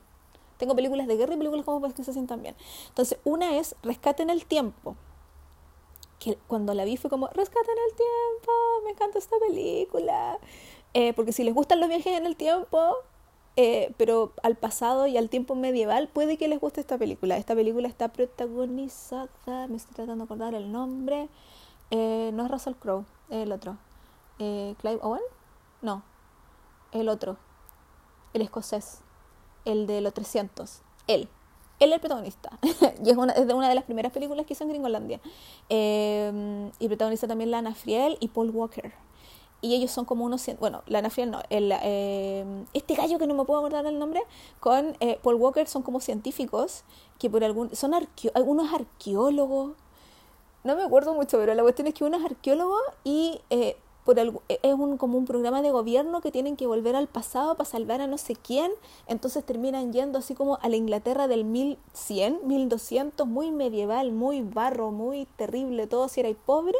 Speaker 1: Tengo películas de guerra y películas como para que se sientan bien. Entonces, una es Rescate en el tiempo. Que cuando la vi fue como, Rescate en el tiempo, me encanta esta película. Eh, porque si les gustan los viajes en el tiempo, eh, pero al pasado y al tiempo medieval, puede que les guste esta película. Esta película está protagonizada, me estoy tratando de acordar el nombre. Eh, no es Russell Crowe, el otro. Clive Owen? No, el otro, el escocés el de los 300, él. Él es el protagonista. y es, una, de una de las primeras películas que hizo en Gringolandia. Eh, y protagoniza también Lana Friel y Paul Walker. y ellos son como unos, bueno, Lana Friel no, eh, este gallo que no me puedo acordar el nombre, con eh, Paul Walker son como científicos que por algún, son algunos arqueólogos, no me acuerdo mucho, pero la cuestión es que uno es arqueólogo y por es un, como un programa de gobierno que tienen que volver al pasado para salvar a no sé quién, entonces terminan yendo así como a la Inglaterra del 1100, 1200, muy medieval, muy barro, muy terrible, todo si era pobre,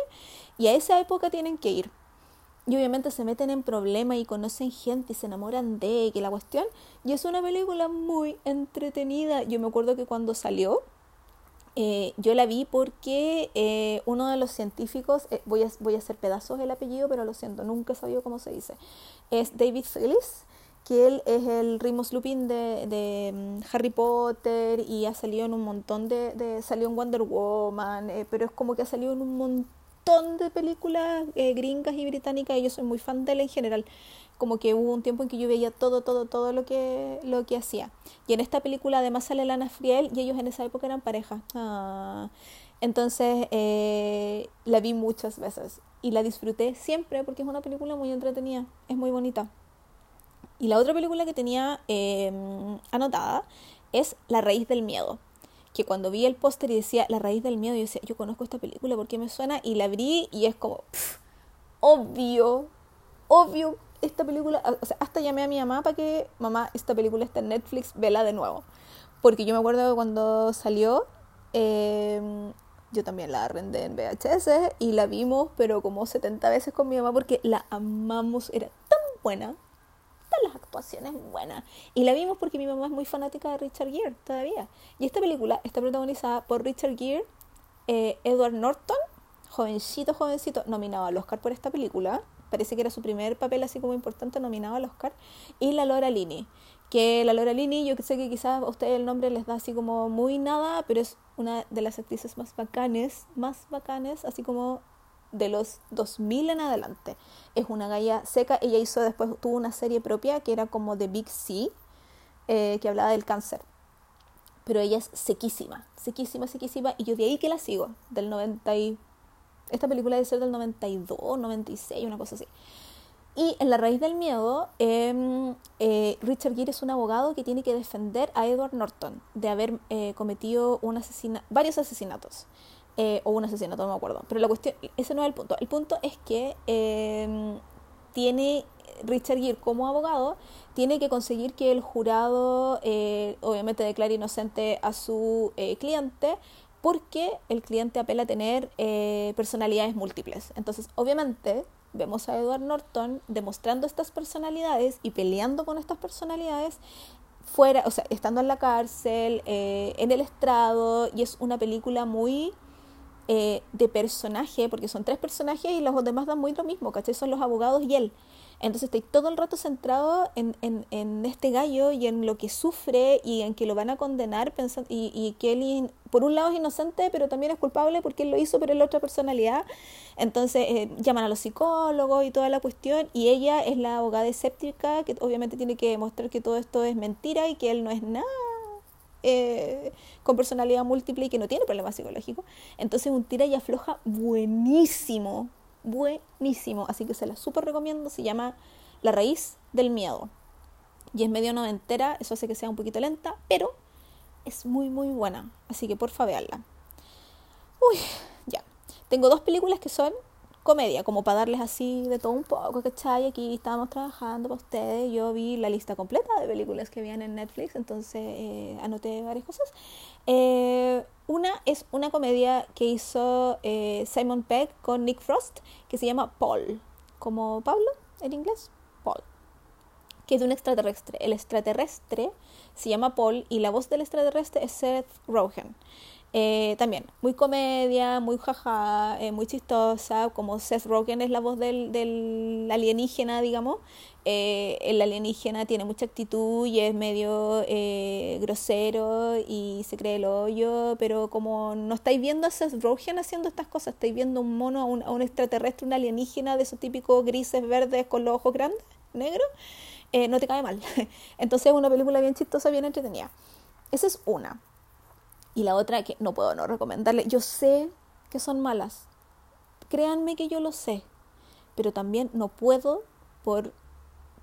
Speaker 1: y a esa época tienen que ir. Y obviamente se meten en problemas y conocen gente y se enamoran de que la cuestión. Y es una película muy entretenida. Yo me acuerdo que cuando salió, eh, yo la vi porque eh, uno de los científicos, eh, voy, a, voy a hacer pedazos el apellido, pero lo siento, nunca he sabido cómo se dice, es David Phillips, que él es el Remus Lupin de, de mm, Harry Potter y ha salido en un montón de, de salió en Wonder Woman, pero es como que ha salido en un montón de películas gringas y británicas y yo soy muy fan de él en general como que hubo un tiempo en que yo veía todo, todo, todo lo que, lo que hacía. Y en esta película además sale Lana Friel y ellos en esa época eran pareja. Ah. Entonces eh, la vi muchas veces y la disfruté siempre porque es una película muy entretenida, es muy bonita. Y la otra película que tenía em, anotada es La raíz del miedo. Que cuando vi el póster y decía La raíz del miedo, yo decía, yo conozco esta película porque me suena y la abrí y es como, obvio, obvio esta película, o sea, hasta llamé a mi mamá para que, mamá, esta película está en Netflix, vela de nuevo. Porque yo me acuerdo que cuando salió, em, yo también la arrendé en VHS y la vimos, pero como 70 veces con mi mamá porque la amamos, era tan buena, las actuaciones buenas. Y la vimos porque mi mamá es muy fanática de Richard Gere todavía. Y esta película está protagonizada por Richard Gere, eh, Edward Norton, jovencito, jovencito, nominado al Oscar por esta película parece que era su primer papel así como importante nominado al Oscar, y la Laura Linney, que la Laura Linney, yo sé que quizás a ustedes el nombre les da así como muy nada, pero es una de las actrices más bacanes, más bacanes, así como de los 2000 en adelante. Es una galla seca, ella hizo después, tuvo una serie propia que era como The Big C, eh, que hablaba del cáncer. Pero ella es sequísima, sequísima, sequísima, y yo de ahí que la sigo, del 90 esta película debe ser del 92, 96, una cosa así. Y en La raíz del miedo, em, eh, Richard Gere es un abogado que tiene que defender a Edward Norton de haber eh, cometido un asesina varios asesinatos. Eh, o un asesinato, no me acuerdo. Pero la cuestión, ese no es el punto. El punto es que em, tiene Richard Gere como abogado, tiene que conseguir que el jurado obviamente declare inocente a su cliente porque el cliente apela a tener eh, personalidades múltiples. Entonces, obviamente, vemos a Edward Norton demostrando estas personalidades y peleando con estas personalidades fuera, o sea, estando en la cárcel, eh, en el estrado, y es una película muy eh, de personaje, porque son tres personajes y los demás dan muy lo mismo, ¿cachai? Son los abogados y él. Entonces estoy todo el rato centrado en, en, en, este gallo y en lo que sufre y en que lo van a condenar pensando, y, y que él por un lado es inocente pero también es culpable porque él lo hizo pero es la otra personalidad. Entonces eh, llaman a los psicólogos y toda la cuestión y ella es la abogada escéptica que obviamente tiene que demostrar que todo esto es mentira y que él no es nada eh, con personalidad múltiple y que no tiene problemas psicológicos. Entonces un tira y afloja buenísimo, buenísimo. Así que se la súper recomiendo. Se llama La raíz del miedo. Y es medio noventera, eso hace que sea un poquito lenta, pero es muy, muy buena. Así que porfa, veanla. Uy, ya. Tengo dos películas que son comedia, como para darles así de todo un poco, ¿cachai? Aquí estábamos trabajando para ustedes, yo vi la lista completa de películas que habían en Netflix, entonces eh, anoté varias cosas. Eh, una es una comedia que hizo eh, Simon Pegg con Nick Frost, que se llama Paul, como Pablo en inglés, Paul, que es de un extraterrestre. El extraterrestre se llama Paul y la voz del extraterrestre es Seth Rogen. Eh, también, muy comedia, muy jaja, eh, muy chistosa, como Seth Rogen es la voz del, del alienígena, digamos. Eh, el alienígena tiene mucha actitud y es medio grosero y se cree el hoyo, pero como no estáis viendo a Seth Rogen haciendo estas cosas, estáis viendo un mono, a un, a un extraterrestre, un alienígena de esos típicos grises verdes con los ojos grandes, negros, no te cae mal. Entonces es una película bien chistosa, bien entretenida. Esa es una. Y la otra que no puedo no recomendarle, yo sé que son malas. Créanme que yo lo sé. pero también no puedo por,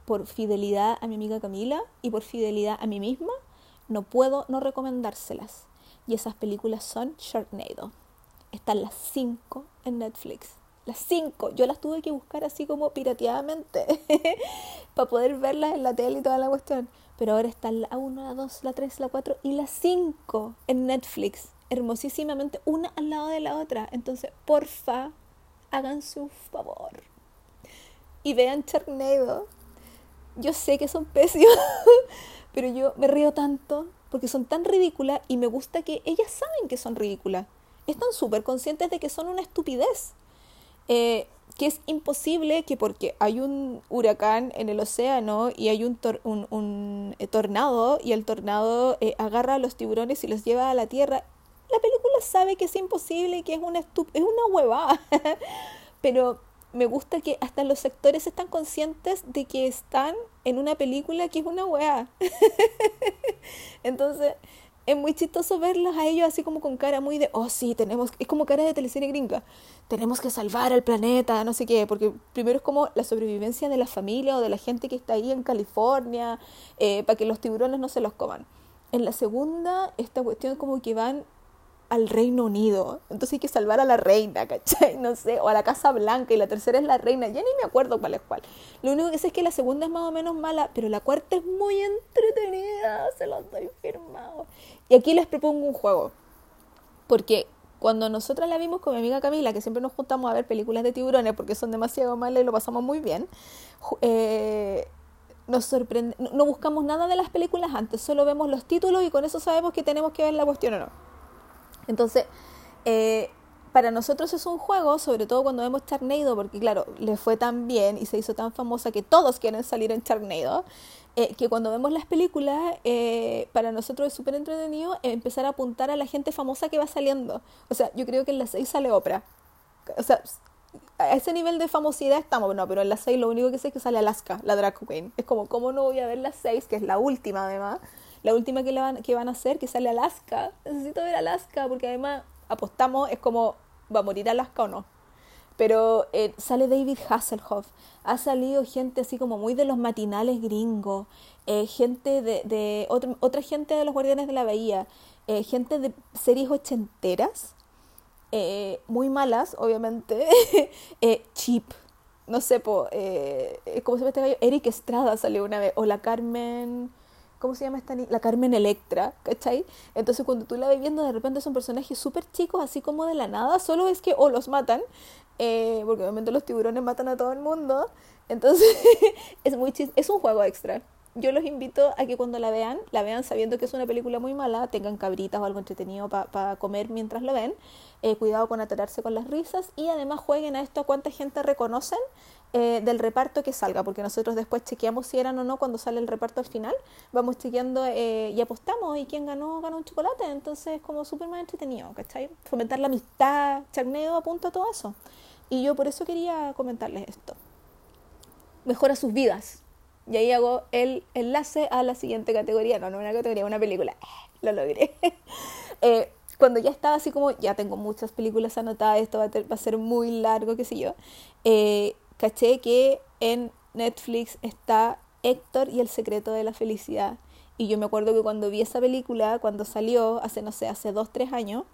Speaker 1: por fidelidad a mi amiga Camila y por fidelidad a mí misma, no puedo no recomendárselas. Y esas películas son Sharknado. Están las cinco en Netflix. Las cinco. Yo las tuve que buscar así como pirateadamente para poder verlas en la tele y toda la cuestión. Pero ahora están la 1, la 2, la 3, la 4 y la 5 en Netflix. Hermosísimamente, una al lado de la otra. Entonces, porfa, háganse un favor. Y vean Charnado. Yo sé que son pésimos, pero yo me río tanto porque son tan ridículas y me gusta que ellas saben que son ridículas. Están súper conscientes de que son una estupidez. Eh, que es imposible que porque hay un huracán en el océano y hay un, eh, tornado y el tornado eh, agarra a los tiburones y los lleva a la tierra, la película sabe que es imposible y que es una, es una huevada. Pero me gusta que hasta los sectores están conscientes de que están en una película que es una hueá. Entonces, es muy chistoso verlos a ellos así como con cara muy de, oh sí, tenemos, es como cara de teleserie gringa, tenemos que salvar al planeta, no sé qué, porque primero es como la sobrevivencia de la familia o de la gente que está ahí en California, eh, para que los tiburones no se los coman. En la segunda, esta cuestión como que van al Reino Unido. Entonces hay que salvar a la reina, ¿cachai? No sé, o a la Casa Blanca y la tercera es la reina. Ya ni me acuerdo cuál es cuál. Lo único que sé es que la segunda es más o menos mala, pero la cuarta es muy entretenida, se lo doy firmado. Y aquí les propongo un juego. Porque cuando nosotras la vimos con mi amiga Camila, que siempre nos juntamos a ver películas de tiburones porque son demasiado malas y lo pasamos muy bien, eh, nos sorprende, no buscamos nada de las películas antes, solo vemos los títulos y con eso sabemos que tenemos que ver la cuestión o no. Entonces, eh, para nosotros es un juego, sobre todo cuando vemos Charnado, porque claro, le fue tan bien y se hizo tan famosa que todos quieren salir en Charnado, eh, que cuando vemos las películas, eh, para nosotros es súper entretenido empezar a apuntar a la gente famosa que va saliendo. O sea, yo creo que en las 6 sale Oprah. O sea, a ese nivel de famosidad estamos, no, pero en las 6 lo único que sé es que sale Alaska, la drag queen. Es como, ¿cómo no voy a ver las 6, que es la última además? La última que, van, que van a hacer, que sale Alaska. Necesito ver Alaska porque además apostamos, es como, ¿va a morir Alaska o no? Pero eh, sale David Hasselhoff. Ha salido gente así como muy de los matinales gringos. Eh, gente de, de otra gente de los Guardianes de la Bahía. Eh, gente de series ochenteras. muy malas, obviamente. cheap. No sé, po, ¿cómo se llama este gallo? Eric Estrada salió una vez. O Carmen ¿cómo se llama esta La Carmen Electra, ¿cachai? Entonces cuando tú la ves viendo, de repente son personajes súper chicos, así como de la nada, solo es que o los matan, eh, porque obviamente los tiburones matan a todo el mundo, entonces es muy es un juego extra. Yo los invito a que cuando la vean, la vean sabiendo que es una película muy mala, tengan cabritas o algo entretenido para comer mientras lo ven, eh, cuidado con atararse con las risas y además jueguen a esto a cuánta gente reconocen eh, del reparto que salga, porque nosotros después chequeamos si eran o no cuando sale el reparto al final, vamos chequeando eh, y apostamos y quien ganó, ganó un chocolate, entonces como súper más entretenido, ¿cachai? Fomentar la amistad, charneo, apunta todo eso. Y yo por eso quería comentarles esto. Mejora sus vidas, y ahí hago el enlace a la siguiente categoría. No, no una categoría, una película. Lo logré. eh, cuando ya estaba así como, ya tengo muchas películas anotadas, esto va a, ser muy largo, qué sé yo, eh, caché que en Netflix está Héctor y el secreto de la felicidad. Y yo me acuerdo que cuando vi esa película, cuando salió, hace, no sé, hace dos, tres años,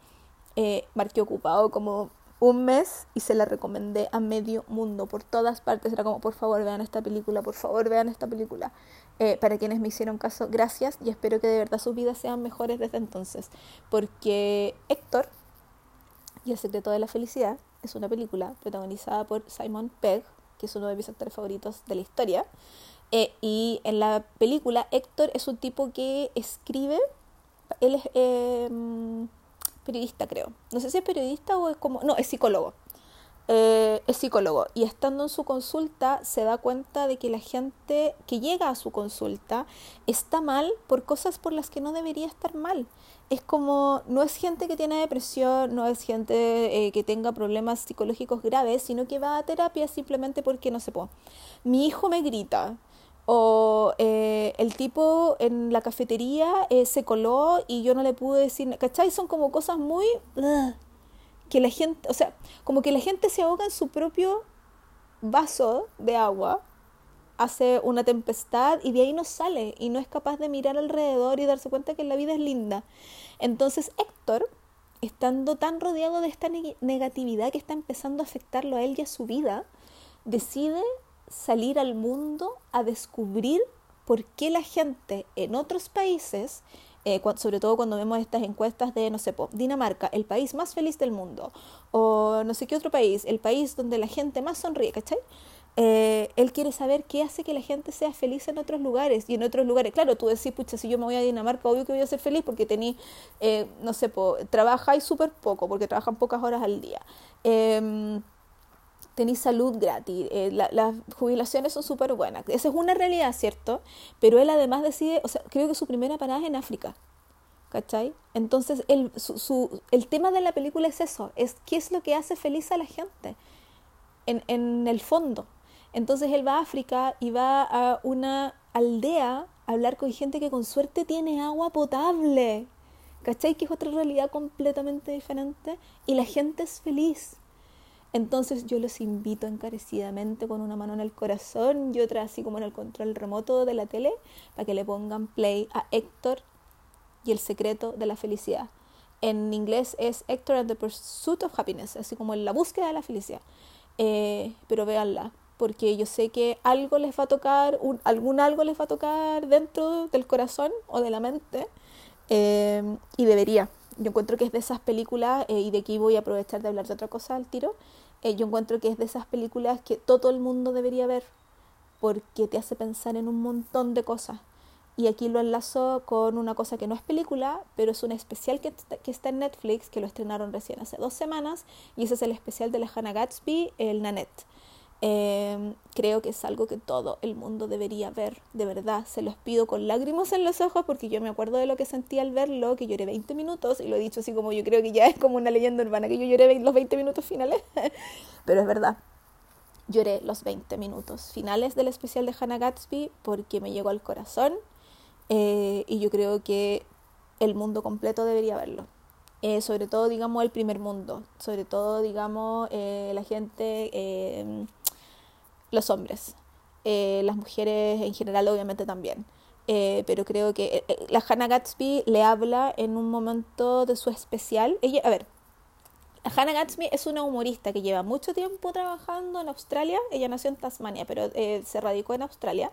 Speaker 1: eh, marqué ocupado como un mes y se la recomendé a medio mundo, por todas partes. Era como, por favor, vean esta película, por favor, vean esta película. Eh, para quienes me hicieron caso, gracias y espero que de verdad sus vidas sean mejores desde entonces. Porque Héctor y El secreto de la felicidad es una película protagonizada por Simon Pegg, que es uno de mis actores favoritos de la historia. Eh, y en la película, Héctor es un tipo que escribe, él es... Eh, periodista, creo. No sé si es periodista o es como... No, es psicólogo. Eh, es psicólogo. Y estando en su consulta se da cuenta de que la gente que llega a su consulta está mal por cosas por las que no debería estar mal. Es como, no es gente que tiene depresión, no es gente eh, que tenga problemas psicológicos graves, sino que va a terapia simplemente porque no se puede. Mi hijo me grita, o eh, el tipo en la cafetería eh, se coló y yo no le pude decir, ¿cachai? Son como cosas muy... que la gente, o sea, como que la gente se ahoga en su propio vaso de agua hace una tempestad y de ahí no sale y no es capaz de mirar alrededor y darse cuenta que la vida es linda. Entonces Héctor, estando tan rodeado de esta negatividad que está empezando a afectarlo a él y a su vida, decide salir al mundo a descubrir por qué la gente en otros países eh, sobre todo cuando vemos estas encuestas de, no sé, Dinamarca, el país más feliz del mundo, o no sé qué otro país, el país donde la gente más sonríe, ¿cachai? Eh, él quiere saber qué hace que la gente sea feliz en otros lugares y en otros lugares. Claro, tú decís, pucha, si yo me voy a Dinamarca, obvio que voy a ser feliz porque tení, eh, no sé, po, trabajáis súper poco, porque trabajan pocas horas al día. Eh, tenéis salud gratis, eh, las jubilaciones son súper buenas. Esa es una realidad, ¿cierto? Pero él además decide, o sea, creo que su primera parada es en África. ¿Cachai? Entonces, el, su, el tema de la película es eso, es qué es lo que hace feliz a la gente, en, en el fondo. Entonces él va a África y va a una aldea a hablar con gente que con suerte tiene agua potable. ¿Cachai? Que es otra realidad completamente diferente y la gente es feliz. Entonces yo los invito encarecidamente con una mano en el corazón y otra así como en el control remoto de la tele para que le pongan play a Héctor y el secreto de la felicidad. En inglés es Héctor and the Pursuit of Happiness, así como en la búsqueda de la felicidad. Eh, pero véanla, porque yo sé que algo les va a tocar, un, algún algo les va a tocar dentro del corazón o de la mente eh, y debería. Yo encuentro que es de esas películas, eh, y de aquí voy a aprovechar de hablar de otra cosa al tiro, eh, yo encuentro que es de esas películas que todo el mundo debería ver porque te hace pensar en un montón de cosas. Y aquí lo enlazo con una cosa que no es película, pero es un especial que, que está en Netflix, que lo estrenaron recién hace dos semanas, y ese es el especial de la Hannah Gatsby, el Nanette. Em, creo que es algo que todo el mundo debería ver, de verdad. Se los pido con lágrimas en los ojos porque yo me acuerdo de lo que sentí al verlo, que lloré 20 minutos y lo he dicho así como yo creo que ya es como una leyenda urbana, que yo lloré los 20 minutos finales, pero es verdad. Lloré los 20 minutos finales del especial de Hannah Gatsby porque me llegó al corazón eh, y yo creo que el mundo completo debería verlo. Eh, sobre todo, digamos, el primer mundo, sobre todo, digamos, eh, la gente los hombres, eh, las mujeres en general obviamente también. Eh, pero creo que eh, la Hannah Gatsby le habla en un momento de su especial. Ella, a ver, Hannah Gatsby es una humorista que lleva mucho tiempo trabajando en Australia. Ella nació en Tasmania, pero se radicó en Australia.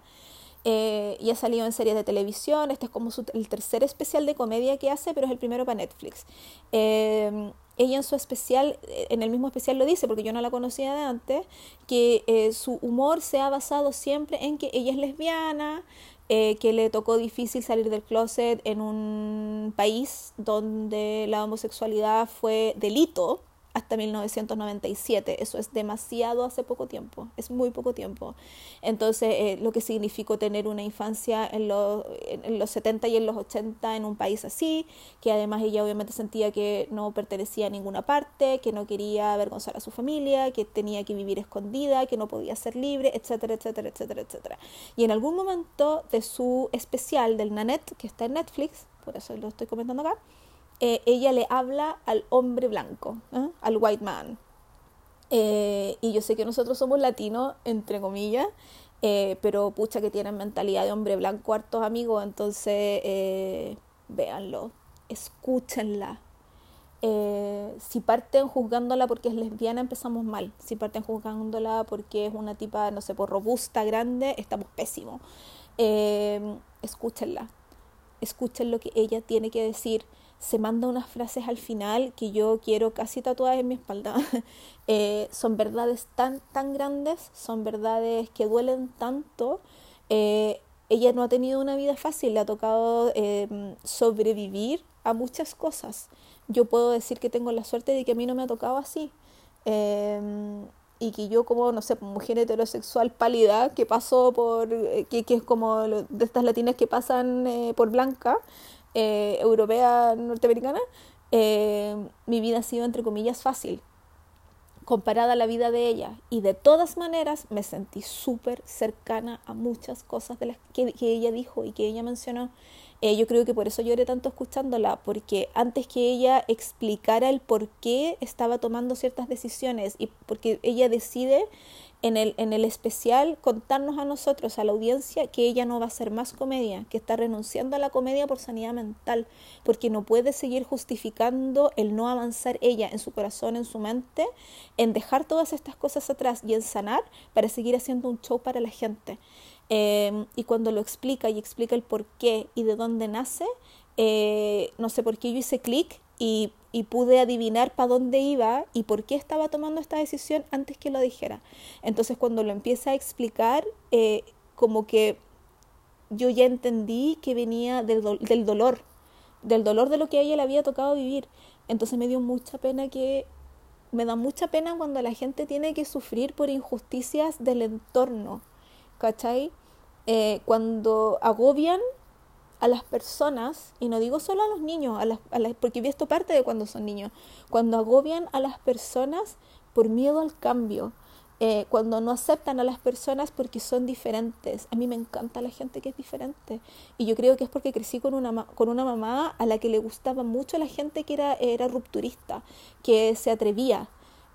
Speaker 1: y ha salido en series de televisión. Este es como el tercer especial de comedia que hace, pero es el primero para Netflix ella en su especial, eh, en el mismo especial lo dice, porque yo no la conocía de antes, que eh, su humor se ha basado siempre en que ella es lesbiana, eh, que le tocó difícil salir del closet en un país donde la homosexualidad fue delito, hasta 1997. Eso es demasiado hace poco tiempo, es muy poco tiempo. Entonces, eh, lo que significó tener una infancia en los, en los 70 y en los 80 en un país así, que además ella obviamente sentía que no pertenecía a ninguna parte, que no quería avergonzar a su familia, que tenía que vivir escondida, que no podía ser libre, etcétera, etcétera, etcétera, etcétera. Y en algún momento de su especial del Nanette, que está en Netflix, por eso lo estoy comentando acá, eh, ella le habla al hombre blanco, ¿eh? al white man. Eh, y yo sé que nosotros somos latinos, entre comillas, pero pucha que tienen mentalidad de hombre blanco, hartos amigos, entonces véanlo, escúchenla. si parten juzgándola porque es lesbiana, empezamos mal. Si parten juzgándola porque es una tipa, no sé, por robusta, grande, estamos pésimos. escúchenla. Escuchen lo que ella tiene que decir se manda unas frases al final que yo quiero casi tatuadas en mi espalda. Eh, son verdades tan, tan grandes, son verdades que duelen tanto. Eh, ella no ha tenido una vida fácil, le ha tocado em, sobrevivir a muchas cosas. Yo puedo decir que tengo la suerte de que a mí no me ha tocado así. Em, y que yo como, no sé, mujer heterosexual pálida que pasó por, eh, que, que es como de estas latinas que pasan por blanca, eh, europea norteamericana, eh, mi vida ha sido, entre comillas, fácil comparada a la vida de ella. Y de todas maneras me sentí súper cercana a muchas cosas de las que, ella dijo y que ella mencionó. Eh, yo creo que por eso lloré tanto escuchándola, porque antes que ella explicara el por qué estaba tomando ciertas decisiones y porque ella decide en el, en el especial contarnos a nosotros, a la audiencia, que ella no va a ser más comedia, que está renunciando a la comedia por sanidad mental, porque no puede seguir justificando el no avanzar ella en su corazón, en su mente, en dejar todas estas cosas atrás y en sanar para seguir haciendo un show para la gente. Eh, y cuando lo explica y explica el por qué y de dónde nace, eh, no sé por qué yo hice clic y, pude adivinar para dónde iba y por qué estaba tomando esta decisión antes que lo dijera. Entonces cuando lo empieza a explicar, eh, como que yo ya entendí que venía del, del dolor, del dolor de lo que a ella le había tocado vivir. Entonces me dio mucha pena que, me da mucha pena cuando la gente tiene que sufrir por injusticias del entorno, ¿cachai? Eh, cuando agobian a las personas, y no digo solo a los niños, a las, a las, porque vi esto parte de cuando son niños, cuando agobian a las personas por miedo al cambio, eh, cuando no aceptan a las personas porque son diferentes. A mí me encanta la gente que es diferente. Y yo creo que es porque crecí con una, con una mamá a la que le gustaba mucho la gente que era, era rupturista, que se atrevía.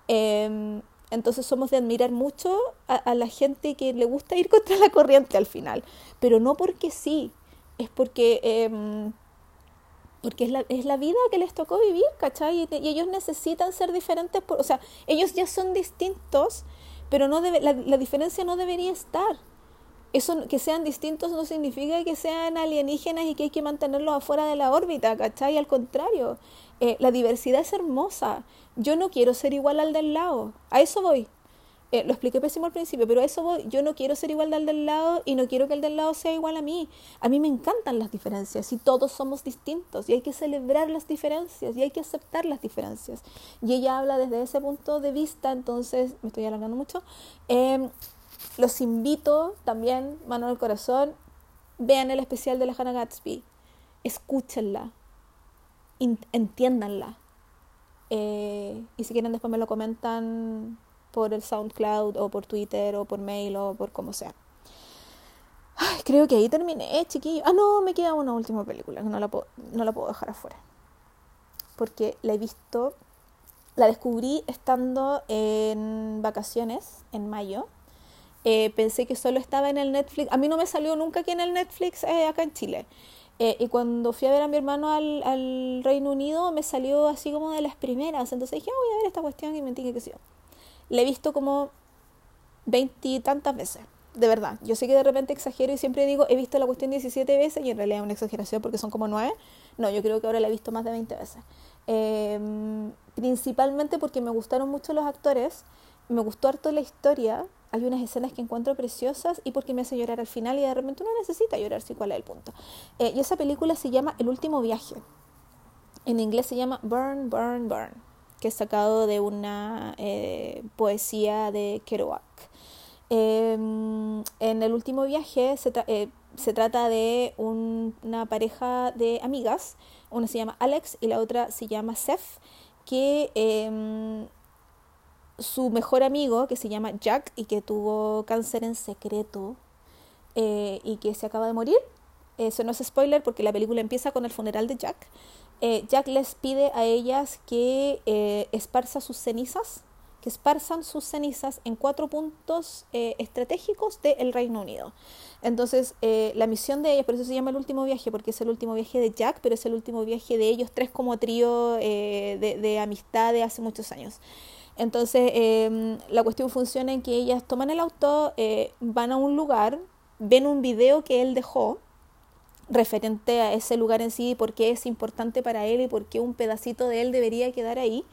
Speaker 1: Eh, entonces somos de admirar mucho a la gente que le gusta ir contra la corriente al final, pero no porque sí, es porque, eh, porque es, la, es la vida que les tocó vivir, ¿cachai? Y, y ellos necesitan ser diferentes, por, o sea, ellos ya son distintos, pero no la, la, diferencia no debería estar. Eso, que sean distintos no significa que sean alienígenas y que hay que mantenerlos afuera de la órbita, ¿cachai? Al contrario, eh, la diversidad es hermosa. Yo no quiero ser igual al del lado, a eso voy. Eh, lo expliqué pésimo al principio, pero eso voy. Yo no quiero ser igual al del lado y no quiero que el del lado sea igual a mí. A mí me encantan las diferencias y todos somos distintos y hay que celebrar las diferencias y hay que aceptar las diferencias. Y ella habla desde ese punto de vista, entonces me estoy alargando mucho. Eh, los invito también, mano al corazón, vean el especial de la Hannah Gatsby, escúchenla, entiéndanla. Eh, y si quieren después me lo comentan por el SoundCloud o por Twitter o por mail o por como sea. Creo que ahí terminé, chiquillo. Ah, no, me queda una última película, puedo, no la puedo dejar afuera. Porque la he visto, la descubrí estando en vacaciones en mayo. Eh, pensé que solo estaba en el Netflix. A mí no me salió nunca aquí en el Netflix eh, acá en Chile. Eh, y cuando fui a ver a mi hermano al, Reino Unido, me salió así como de las primeras. Entonces dije, ah, voy a ver esta cuestión y me que sí la he visto como veintitantas veces. De verdad, yo sé que de repente exagero y siempre digo, he visto la cuestión 17 veces y en realidad es una exageración porque son como 9. No, yo creo que ahora la he visto más de 20 veces. Eh, principalmente porque me gustaron mucho los actores, me gustó harto la historia, hay unas escenas que encuentro preciosas y porque me hace llorar al final y de repente uno necesita llorar, si cuál es el punto. Eh, y esa película se llama El último viaje. En inglés se llama Burn, Burn, Burn que es sacado de una eh, poesía de Kerouac. Eh, en el último viaje se, eh, trata de un, una pareja de amigas, una se llama Alex y la otra se llama Seth, que em, su mejor amigo, que se llama Jack y que tuvo cáncer en secreto y que se acaba de morir, eso no es spoiler porque la película empieza con el funeral de Jack, eh, Jack les pide a ellas que eh, sus cenizas, que esparzan sus cenizas en cuatro puntos eh, estratégicos del Reino Unido. Entonces, eh, la misión de ellas, por eso se llama el último viaje, porque es el último viaje de Jack, pero es el último viaje de ellos tres como trío de, de, amistad de hace muchos años. Entonces, la cuestión funciona en que ellas toman el auto, van a un lugar, ven un video que él dejó, referente a ese lugar en sí, por qué es importante para él y por qué un pedacito de él debería quedar ahí.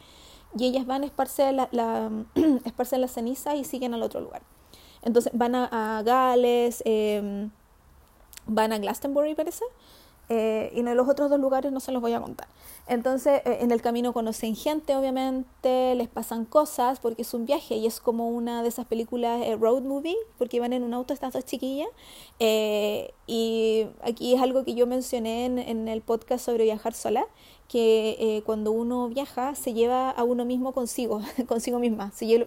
Speaker 1: Y ellas van a esparcer, la, la y siguen al otro lugar. Entonces van a, Gales, eh, van a Glastonbury, parece, eh, y en los otros dos lugares no se los voy a contar. Entonces, eh, en el camino conocen gente, obviamente, les pasan cosas, porque es un viaje y es como una de esas películas eh, road movie, porque van en un auto estas dos chiquillas. Eh, y aquí es algo que yo mencioné en, en el podcast sobre viajar sola, que eh, cuando uno viaja se lleva a uno mismo consigo, consigo misma, se lleva,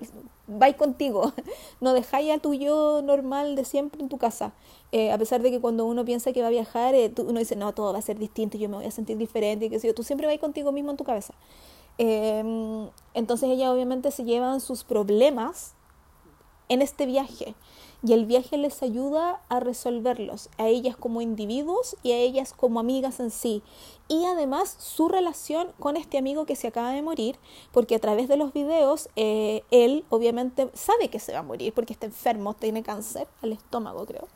Speaker 1: vais contigo, no dejáis a tu yo normal de siempre en tu casa, eh, a pesar de que cuando uno piensa que va a viajar, eh, tú, uno dice, no, todo va a ser distinto, yo me voy a sentir diferente, y que sé yo, tú siempre vais contigo mismo en tu cabeza. Eh, entonces ellas obviamente se llevan sus problemas en este viaje y el viaje les ayuda a resolverlos, a ellas como individuos y a ellas como amigas en sí. Y además su relación con este amigo que se acaba de morir, porque a través de los videos eh, él obviamente sabe que se va a morir porque está enfermo, tiene cáncer al estómago creo,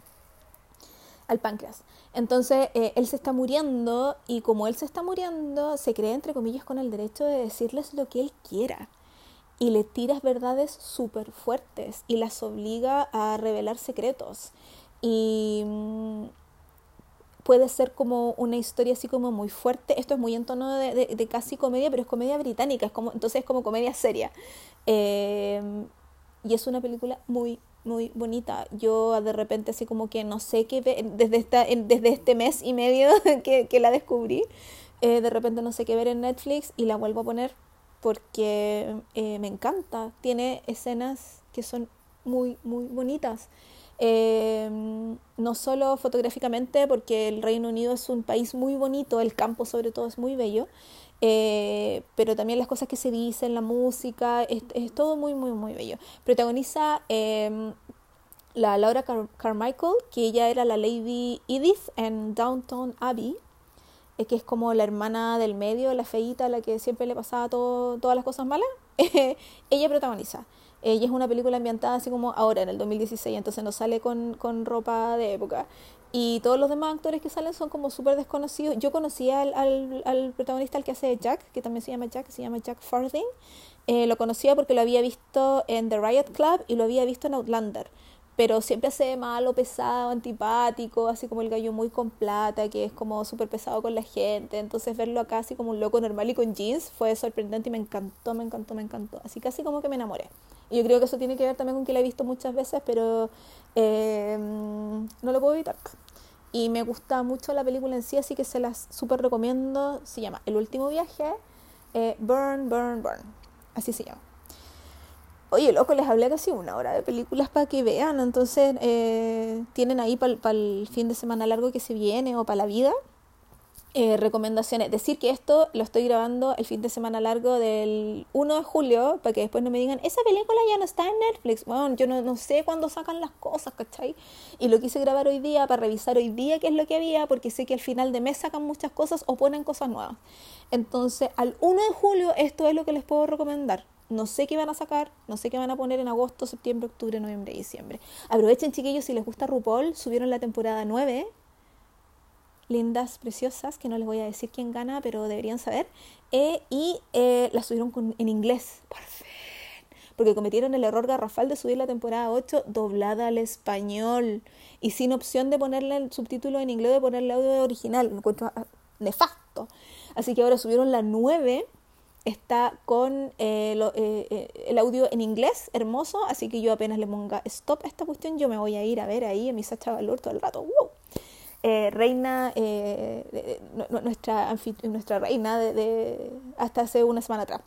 Speaker 1: al páncreas. Entonces eh, él se está muriendo y como él se está muriendo, se cree entre comillas con el derecho de decirles lo que él quiera y le tiras verdades súper fuertes y las obliga a revelar secretos. Y mm, puede ser como una historia así como muy fuerte. Esto es muy en tono de, casi comedia, pero es comedia británica, es como, entonces es como comedia seria. Em, y es una película muy, muy bonita. Yo de repente así como que no sé qué ver, desde, esta, desde este mes y medio que, que la descubrí, eh, de repente no sé qué ver en Netflix y la vuelvo a poner porque eh, me encanta. Tiene escenas que son muy, muy bonitas. Eh, no solo fotográficamente, porque el Reino Unido es un país muy bonito, el campo sobre todo es muy bello, eh, pero también las cosas que se dicen, la música, es, todo muy, muy, muy bello. Protagoniza la Laura Carmichael, que ella era la Lady Edith en Downtown Abbey, que es como la hermana del medio, la feíta, la que siempre le pasaba todo, todas las cosas malas, ella protagoniza. Ella es una película ambientada así como ahora, en el 2016, entonces no sale con, con ropa de época. Y todos los demás actores que salen son como súper desconocidos. Yo conocía al, al, al, protagonista, el que hace Jack, que también se llama Jack, se llama Jack Farthing. Eh, lo conocía porque lo había visto en The Riot Club y lo había visto en Outlander pero siempre hace malo, pesado, antipático, así como el gallo muy con plata, que es como súper pesado con la gente. Entonces verlo acá así como un loco normal y con jeans fue sorprendente y me encantó, me encantó, me encantó. Así casi como que me enamoré. Y yo creo que eso tiene que ver también con que la he visto muchas veces, pero eh, no lo puedo evitar. Y me gusta mucho la película en sí, así que se las súper recomiendo. Se llama El último viaje, eh, Burn, Burn, Burn. Así se llama. Oye, loco, les hablé casi una hora de películas para que vean, entonces eh, tienen ahí para el fin de semana largo que se viene o para la vida. Eh, recomendaciones. Decir que esto lo estoy grabando el fin de semana largo del 1 de julio, para que después no me digan, esa película ya no está en Netflix. Bueno, yo no, no sé cuándo sacan las cosas, ¿cachai? Y lo quise grabar hoy día para revisar hoy día qué es lo que había, porque sé que al final de mes sacan muchas cosas o ponen cosas nuevas. Entonces, al 1 de julio esto es lo que les puedo recomendar no sé qué van a sacar, no sé qué van a poner en agosto, septiembre, octubre, noviembre, diciembre. Aprovechen, chiquillos, si les gusta RuPaul, subieron la temporada 9. Lindas, preciosas, que no les voy a decir quién gana, pero deberían saber. Eh, y eh, la subieron en inglés, por fin. Porque cometieron el error garrafal de subir la temporada 8 doblada al español y sin opción de ponerle el subtítulo en inglés, de ponerle audio original. Me encuentro ah, nefasto. Así que ahora subieron la 9 está con eh, eh, eh, el audio en inglés, hermoso, así que yo apenas le ponga stop a esta cuestión, yo me voy a ir a ver ahí a mi Sacha Valor todo el rato. ¡Wow! reina, nuestra, nuestra reina de, hasta hace una semana atrás.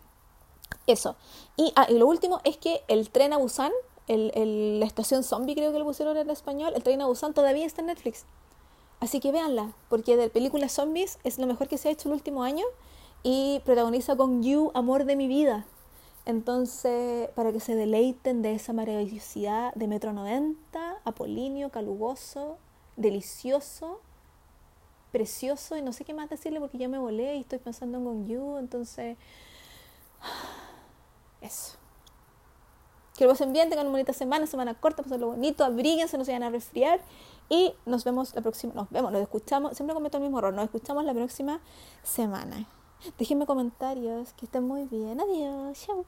Speaker 1: Eso. Y, ah, y, lo último es que el tren a Busan, el, la estación zombie creo que lo pusieron en español, el tren a Busan todavía está en Netflix. Así que véanla, porque de películas zombies es lo mejor que se ha hecho el último año y protagoniza con You, Amor de mi vida. Entonces, para que se deleiten de esa maravillosidad de Metro 90, apolíneo, calugoso, delicioso, precioso, y no sé qué más decirle porque ya me volé y estoy pensando en Con You, entonces, eso. Que lo pasen bien, tengan una bonita semana, semana corta, pasen lo bonito, abríguense, no se vayan a resfriar y nos vemos la próxima, nos vemos, nos escuchamos, siempre cometo el mismo error, nos escuchamos la próxima semana. Déjenme comentarios, que estén muy bien. Adiós, chao.